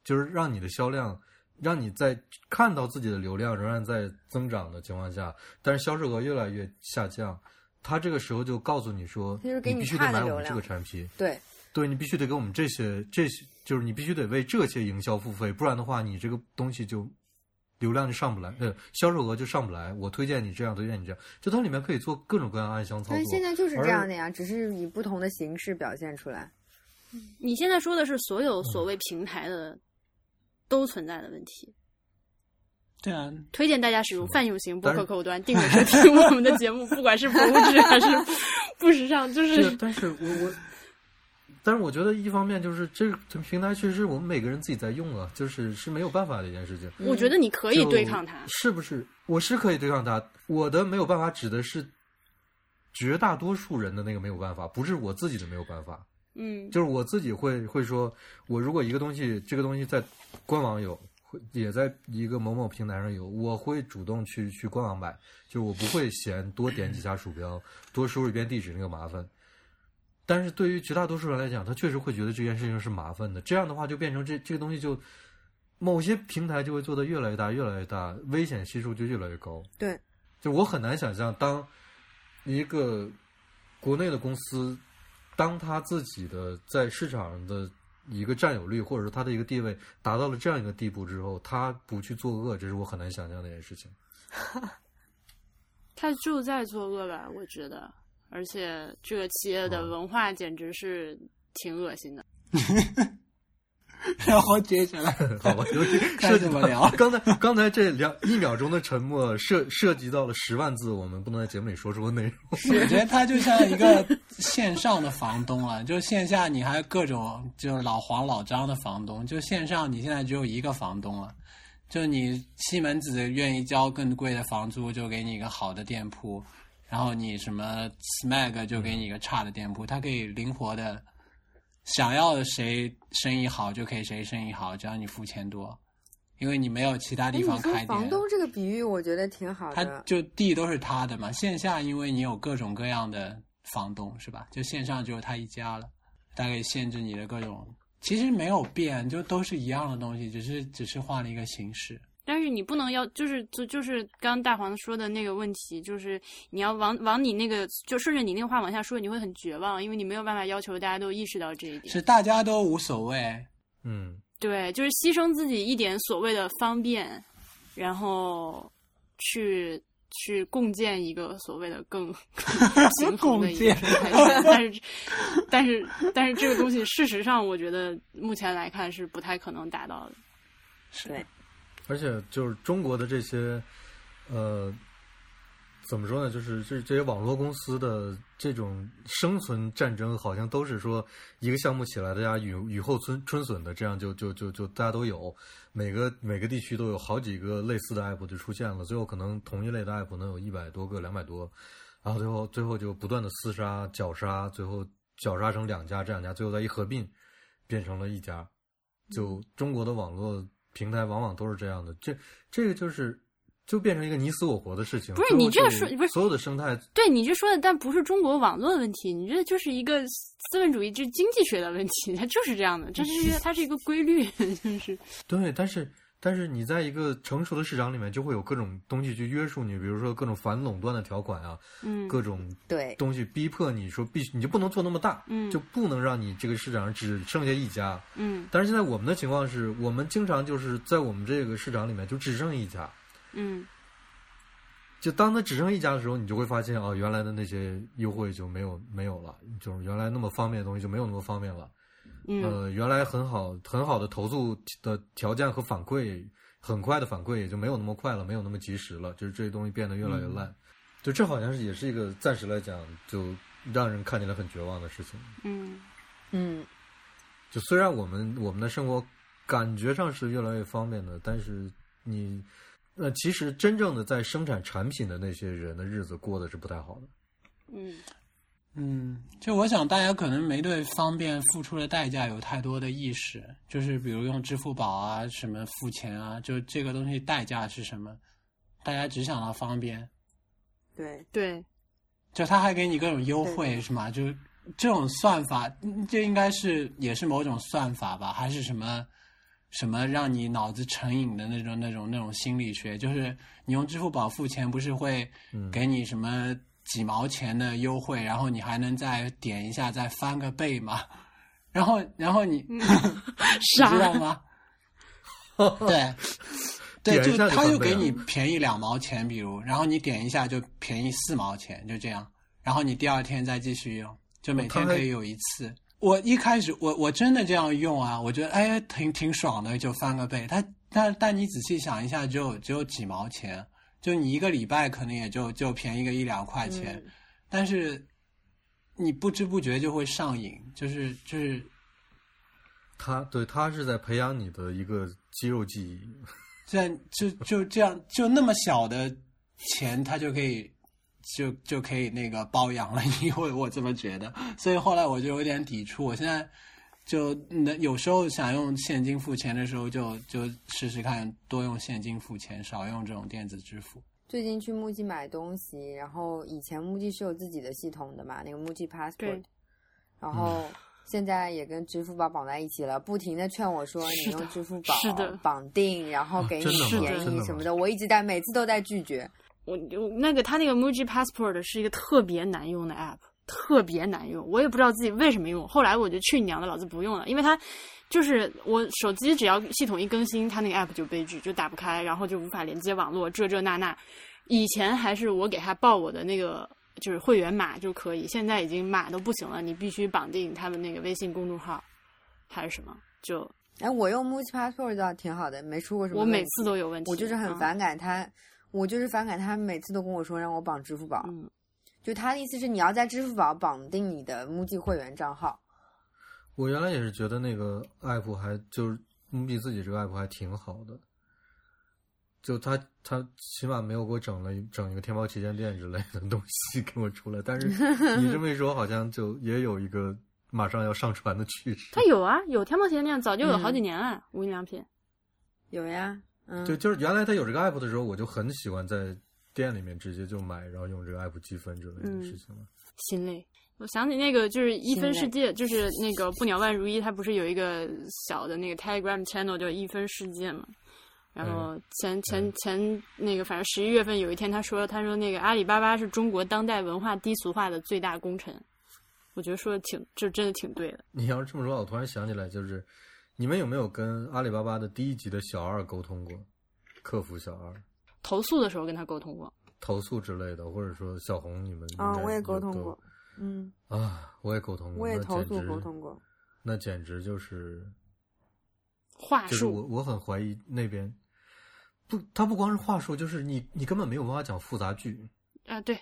[SPEAKER 1] 就是让你的销量，让你在看到自己的流量仍然在增长的情况下，但是销售额越来越下降，他这个时候就告诉你说，
[SPEAKER 3] 就是给你
[SPEAKER 1] 你必须得买我们这个产品。
[SPEAKER 3] 对，
[SPEAKER 1] 对你必须得给我们这些这些，就是你必须得为这些营销付费，不然的话，你这个东西就流量就上不来，呃，销售额就上不来。我推荐你这样，推荐你这样，就它里面可以做各种各样暗箱操作。
[SPEAKER 3] 但现在就是这样的呀，只是以不同的形式表现出来。
[SPEAKER 2] 你现在说的是所有所谓平台的都存在的问题。
[SPEAKER 4] 对啊，
[SPEAKER 2] 推荐大家使用泛用型播客客户端订阅收听我们的节目，不管是不物质还是 不时尚，就是
[SPEAKER 1] 是，但是我我，但是我觉得一方面就是这个平台确实是我们每个人自己在用啊，就是是没有办法的一件事情。
[SPEAKER 2] 我觉得你可以对抗它。
[SPEAKER 1] 是不是？我是可以对抗它，我的没有办法指的是绝大多数人的那个没有办法，不是我自己的没有办法。
[SPEAKER 2] 嗯，
[SPEAKER 1] 就是我自己会会说，我如果一个东西，这个东西在官网有，会也在一个某某平台上有，我会主动去去官网买，就是我不会嫌多点几下鼠标，多输入一遍地址那个麻烦。但是对于绝大多数人来讲，他确实会觉得这件事情是麻烦的。这样的话，就变成这这个东西就某些平台就会做的越来越大，越来越大，危险系数就越来越高。
[SPEAKER 3] 对，
[SPEAKER 1] 就我很难想象，当一个国内的公司，当他自己的在市场上的一个占有率，或者说他的一个地位达到了这样一个地步之后，他不去作恶，这是我很难想象的一件事情。
[SPEAKER 2] 他就在作恶吧，我觉得，而且这个企业的
[SPEAKER 1] 嗯
[SPEAKER 2] 文化简直是挺恶心的。
[SPEAKER 4] 然后接下来
[SPEAKER 1] 好吧，尤其
[SPEAKER 4] 该
[SPEAKER 1] 涉及到
[SPEAKER 4] 怎么聊
[SPEAKER 1] 刚才刚才这两一秒钟的沉默，涉涉及到了十万字，我们不能在节目里说出的内容。
[SPEAKER 4] 我觉得他就像一个线上的房东了，就线下你还各种就是老黄老张的房东，就线上你现在只有一个房东了，就你西门子愿意交更贵的房租，就给你一个好的店铺，然后你什么 Smag 就给你一个差的店铺，它可以灵活的想要谁生意好就可以谁生意好，只要你付钱多，因为你没有其他地方开店。
[SPEAKER 3] 房东这个比喻，我觉得挺好
[SPEAKER 4] 他
[SPEAKER 3] 的。
[SPEAKER 4] 就地都是他的嘛。线下因为你有各种各样的房东是吧？就线上只有他一家了，大概限制你的各种，其实没有变，就都是一样的东西，只是只是换了一个形式。
[SPEAKER 2] 但是你不能要，就是就就是刚刚大黄说的那个问题，就是你要往往你那个就顺着你那个话往下说，你会很绝望，因为你没有办法要求大家都意识到这一点。
[SPEAKER 4] 是大家都无所谓，
[SPEAKER 1] 嗯，
[SPEAKER 2] 对，就是牺牲自己一点所谓的方便，然后去去共建一个所谓的更 更平衡的一个生态。但是，但是，但是这个东西，事实上，我觉得目前来看是不太可能达到的。
[SPEAKER 3] 对，
[SPEAKER 1] 而且就是中国的这些，呃，怎么说呢？就是这这些网络公司的这种生存战争，好像都是说一个项目起来，大家雨雨后春春笋的，这样就就就就大家都有，每个每个地区都有好几个类似的 app 就出现了，最后可能同一类的 app 能有一百多个、两百多，然后最后最后就不断的厮杀、绞杀，最后绞杀成两家，这两家最后再一合并，变成了一家。就中国的网络平台往往都是这样的，这这个就是就变成一个你死我活的事情。
[SPEAKER 2] 不是你这
[SPEAKER 1] 个
[SPEAKER 2] 说不是
[SPEAKER 1] 所有的生态，
[SPEAKER 2] 对你这说的，但不是中国网络的问题，你这就是一个资本主义，这经济学的问题，它就是这样的，这是一个它是一个规律，就是
[SPEAKER 1] 对，但是但是你在一个成熟的市场里面，就会有各种东西去约束你，比如说各种反垄断的条款啊，
[SPEAKER 2] 嗯
[SPEAKER 1] 各种
[SPEAKER 3] 对，
[SPEAKER 1] 东西逼迫你说必须你就不能做那么大，
[SPEAKER 2] 嗯
[SPEAKER 1] 就不能让你这个市场上只剩下一家。
[SPEAKER 2] 嗯
[SPEAKER 1] 但是现在我们的情况是我们经常就是在我们这个市场里面就只剩一家，
[SPEAKER 2] 嗯
[SPEAKER 1] 就当它只剩一家的时候，你就会发现哦，原来的那些优惠就没有没有了，就是原来那么方便的东西就没有那么方便了。
[SPEAKER 2] 嗯
[SPEAKER 1] 呃，原来很好很好的投诉的条件和反馈，很快的反馈也就没有那么快了，没有那么及时了，就是这些东西变得越来越烂。就这好像是也是一个暂时来讲就让人看起来很绝望的事情。
[SPEAKER 2] 嗯
[SPEAKER 3] 嗯，
[SPEAKER 1] 就虽然我们我们的生活感觉上是越来越方便的，但是你那，其实真正的在生产产品的那些人的日子过得是不太好的。
[SPEAKER 2] 嗯
[SPEAKER 4] 嗯，就我想大家可能没对方便付出的代价有太多的意识，就是比如用支付宝啊什么付钱啊，就这个东西代价是什么？大家只想到方便，
[SPEAKER 3] 对，
[SPEAKER 2] 对，
[SPEAKER 4] 就他还给你各种优惠是吗？就这种算法，嗯这应该是也是某种算法吧？还是什么什么让你脑子成瘾的那种那种那种心理学？就是你用支付宝付钱，不是会
[SPEAKER 1] 嗯
[SPEAKER 4] 给你什么几毛钱的优惠，然后你还能再点一下再翻个倍吗？然后然后你、你
[SPEAKER 2] 傻
[SPEAKER 4] 知道吗？对。对，就他就给你便宜两毛钱，比如，然后你点一下就便宜四毛钱，就这样，然后你第二天再继续用，就每天可以有一次。我一开始我我真的这样用啊，我觉得哎挺挺爽的，就翻个倍。他但但你仔细想一下，只有只有几毛钱，就你一个礼拜可能也就就便宜个一两块钱，
[SPEAKER 3] 嗯
[SPEAKER 4] 但是你不知不觉就会上瘾，就是就是
[SPEAKER 1] 他对他是在培养你的一个肌肉记忆。
[SPEAKER 4] 这样就就这样，就那么小的钱，他就可以就就可以那个包养了 你，我我这么觉得。所以后来我就有点抵触。我现在就能有时候想用现金付钱的时候就，就试试看多用现金付钱，少用这种电子支付。
[SPEAKER 3] 最近去木屐买东西，然后以前木屐是有自己的系统的嘛，那个木屐 Passport，然后现在也跟支付宝绑在一起了，不停的劝我说你用支付宝
[SPEAKER 2] 是的。
[SPEAKER 3] 绑定，然后给你便宜什么的，我一直在每次都在拒绝。
[SPEAKER 2] 我我那个他那个 Muji Passport 是一个特别难用的 app，特别难用，我也不知道自己为什么用。后来我就去你娘的，老子不用了，因为它就是我手机只要系统一更新，它那个 app 就悲剧，就打不开，然后就无法连接网络，这这那那。以前还是我给他报我的那个就是会员码就可以，现在已经码都不行了，你必须绑定他们那个微信公众号还是什么，就
[SPEAKER 3] 哎，我用 Muji Passport 倒挺好的，没出过什么。
[SPEAKER 2] 我每次都有问题。
[SPEAKER 3] 我就是很
[SPEAKER 2] 嗯
[SPEAKER 3] 反感他，我就是反感他每次都跟我说让我绑支付宝，
[SPEAKER 2] 嗯
[SPEAKER 3] 就他的意思是你要在支付宝绑定你的木屐会员账号。
[SPEAKER 1] 我原来也是觉得那个 app 还就是木屐自己这个 app 还挺好的，就他他起码没有给我整了整一个天猫旗舰店之类的东西给我出来，但是你这么一说，好像就也有一个马上要上传的趋势。
[SPEAKER 2] 它有啊，有天猫旗舰店，早就有
[SPEAKER 3] 嗯
[SPEAKER 2] 好几年了，无印良品。
[SPEAKER 3] 有呀，嗯，
[SPEAKER 1] 就就是原来他有这个 app 的时候，我就很喜欢在店里面直接就买，然后用这个 app 积分之类的事情了。
[SPEAKER 2] 心累。我想起那个就是一分世界，就是那个不鸟万如一，它不是有一个小的那个 Telegram channel 叫一分世界嘛？然后前前前那个反正十一月份有一天他说他说那个阿里巴巴是中国当代文化低俗化的最大功臣，我觉得说的挺这真的挺对的。
[SPEAKER 1] 你要是这么说，我突然想起来，就是你们有没有跟阿里巴巴的第一级的小二沟通过？客服小二
[SPEAKER 2] 投诉的时候跟他沟通过，
[SPEAKER 1] 投诉之类的，或者说小红你们
[SPEAKER 3] 啊，我也沟通过，嗯，
[SPEAKER 1] 啊，我也沟通过，
[SPEAKER 3] 我也
[SPEAKER 1] 那
[SPEAKER 3] 投诉沟通过。
[SPEAKER 1] 那简直就是
[SPEAKER 2] 话
[SPEAKER 1] 就是我
[SPEAKER 2] 术
[SPEAKER 1] 我很怀疑那边不，他不光是话术，就是你你根本没有办法讲复杂句，
[SPEAKER 2] 啊，对。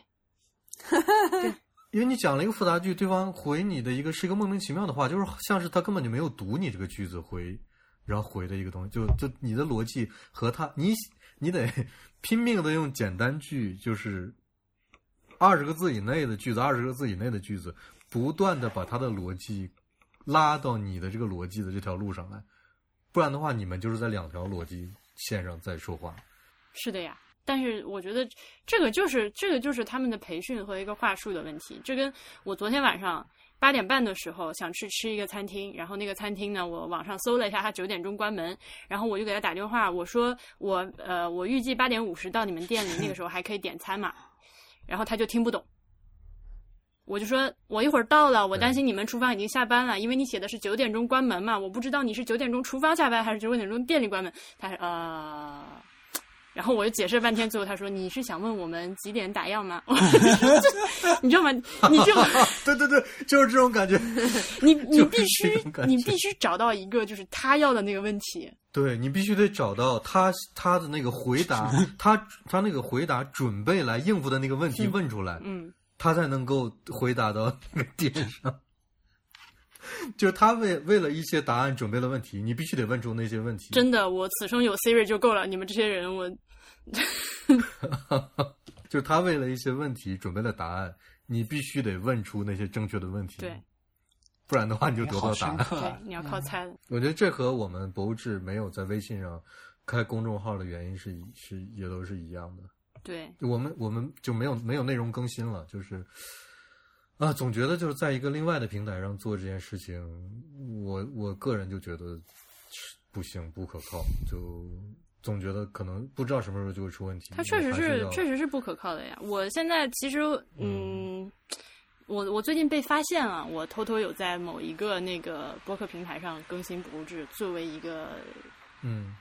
[SPEAKER 1] 对，因为你讲了一个复杂句，对方回你的一个是一个莫名其妙的话，就是像是他根本就没有读你这个句子回，然后回的一个东西，就就你的逻辑和他你你得 拼命的用简单句，就是二十个字以内的句子，二十个字以内的句子，不断的把他的逻辑拉到你的这个逻辑的这条路上来，不然的话，你们就是在两条逻辑线上在说话。
[SPEAKER 2] 是的呀，但是我觉得这个就是这个就是他们的培训和一个话术的问题。这跟我昨天晚上八点半的时候想去吃一个餐厅，然后那个餐厅呢，我网上搜了一下，它九点钟关门，然后我就给他打电话，我说我呃我预计八点五十到你们店里，那个时候还可以点餐嘛，然后他就听不懂。我就说，我一会儿到了，我担心你们厨房已经下班了，因为你写的是九点钟关门嘛，我不知道你是九点钟厨房下班还是九点钟店里关门。他说呃，然后我就解释了半天，最后他说：“你是想问我们几点打烊 吗？”你知道吗？你 就
[SPEAKER 1] 对对对，就是这种感觉。
[SPEAKER 2] 你你必须你必须找到一个就是他要的那个问题。
[SPEAKER 1] 对你必须得找到他他的那个回答，他他那个回答准备来应付的那个问题问出来，
[SPEAKER 2] 嗯，
[SPEAKER 1] 他才能够回答到那个点上。就是他为为了一些答案准备了问题，你必须得问出那些问题。
[SPEAKER 2] 真的，我此生有 Siri 就够了。你们这些人，我
[SPEAKER 1] 就是他为了一些问题准备了答案，你必须得问出那些正确的问题。
[SPEAKER 2] 对，
[SPEAKER 1] 不然的话你就得不到答案。
[SPEAKER 2] 对，你要靠猜的。
[SPEAKER 1] 我觉得这和我们博物志没有在微信上开公众号的原因是一是也都是一样的。
[SPEAKER 2] 对，
[SPEAKER 1] 我们我们就没有没有内容更新了，就是啊，总觉得就是在一个另外的平台上做这件事情，我我个人就觉得不行，不可靠，就总觉得可能不知道什么时候就会出问题。
[SPEAKER 2] 它确实
[SPEAKER 1] 是
[SPEAKER 2] 是确实是不可靠的呀。我现在其实，嗯，我我最近被发现了，我偷偷有在某一个那个播客平台上更新博物志，作为一个
[SPEAKER 1] 嗯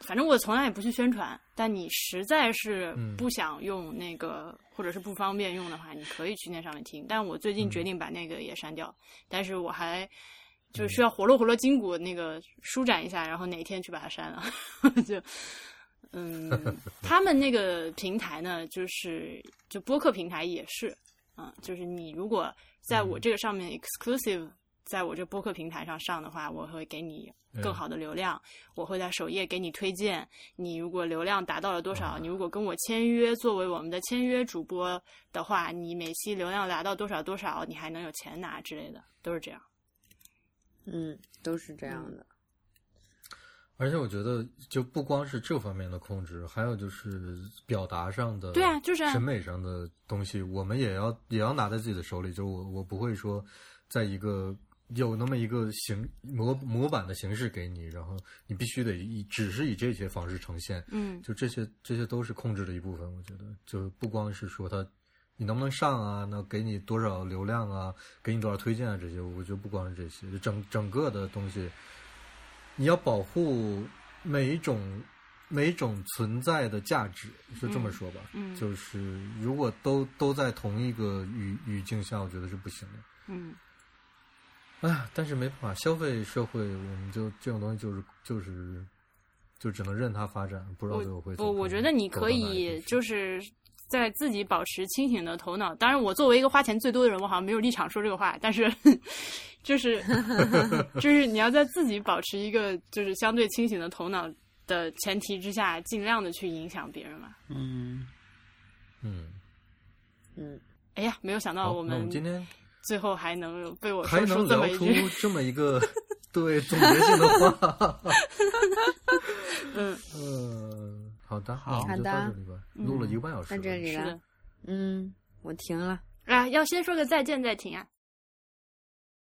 [SPEAKER 2] 反正我从来也不去宣传，但你实在是
[SPEAKER 1] 嗯
[SPEAKER 2] 不想用那个，或者是不方便用的话，你可以去那上面听。但我最近
[SPEAKER 1] 嗯
[SPEAKER 2] 决定把那个也删掉，但是我还就是需要活络活络筋骨，那个舒展一下，然后哪一天去把它删了，就。嗯，他们那个平台呢，就是就播客平台也是，嗯，就是你如果在我这个上面 exclusive，在我这播客平台上上的话，我会给你更好的流量，我会在首页给你推荐。你如果流量达到了多少，你如果跟我签约作为我们的签约主播的话，你每期流量达到多少多少，你还能有钱拿之类的，都是这样。
[SPEAKER 3] 嗯，都是这样的。
[SPEAKER 1] 而且我觉得，就不光是这方面的控制，还有就是表达上的，
[SPEAKER 2] 对啊就是啊
[SPEAKER 1] 审美上的东西，我们也要也要拿在自己的手里。就我我不会说，在一个有那么一个形模模板的形式给你，然后你必须得以只是以这些方式呈现。
[SPEAKER 2] 嗯
[SPEAKER 1] 就这些这些都是控制的一部分。我觉得，就不光是说它你能不能上啊，那给你多少流量啊，给你多少推荐啊，这些，我觉得不光是这些，就整整个的东西。你要保护每一种每一种存在的价值，是这么说吧？
[SPEAKER 2] 嗯
[SPEAKER 1] 就是如果都都在同一个语语境下，我觉得是不行的。
[SPEAKER 2] 嗯，
[SPEAKER 1] 哎呀，但是没办法，消费社会，我们就这种东西就是就是就只能任它发展，不知道最后会怎么
[SPEAKER 2] 我我觉得你可以就是在自己保持清醒的头脑。当然，我作为一个花钱最多的人，我好像没有立场说这个话，但是就是 就是你要在自己保持一个就是相对清醒的头脑的前提之下，尽量的去影响别人嘛。
[SPEAKER 4] 嗯，
[SPEAKER 1] 嗯，
[SPEAKER 3] 嗯，
[SPEAKER 2] 哎呀，没有想到
[SPEAKER 1] 我
[SPEAKER 2] 我们
[SPEAKER 1] 们今天
[SPEAKER 2] 最后还能被我
[SPEAKER 1] 还
[SPEAKER 2] 说出
[SPEAKER 1] 能聊出
[SPEAKER 2] 这么一句，
[SPEAKER 1] 这么一个对总结性的话。
[SPEAKER 2] 嗯，
[SPEAKER 1] 嗯，好的，
[SPEAKER 3] 好的
[SPEAKER 1] 这里吧，录了一个半小时了。
[SPEAKER 3] 到这里了
[SPEAKER 2] 是的。。
[SPEAKER 3] 嗯，我停了。
[SPEAKER 2] 啊，要先说个再见再停啊。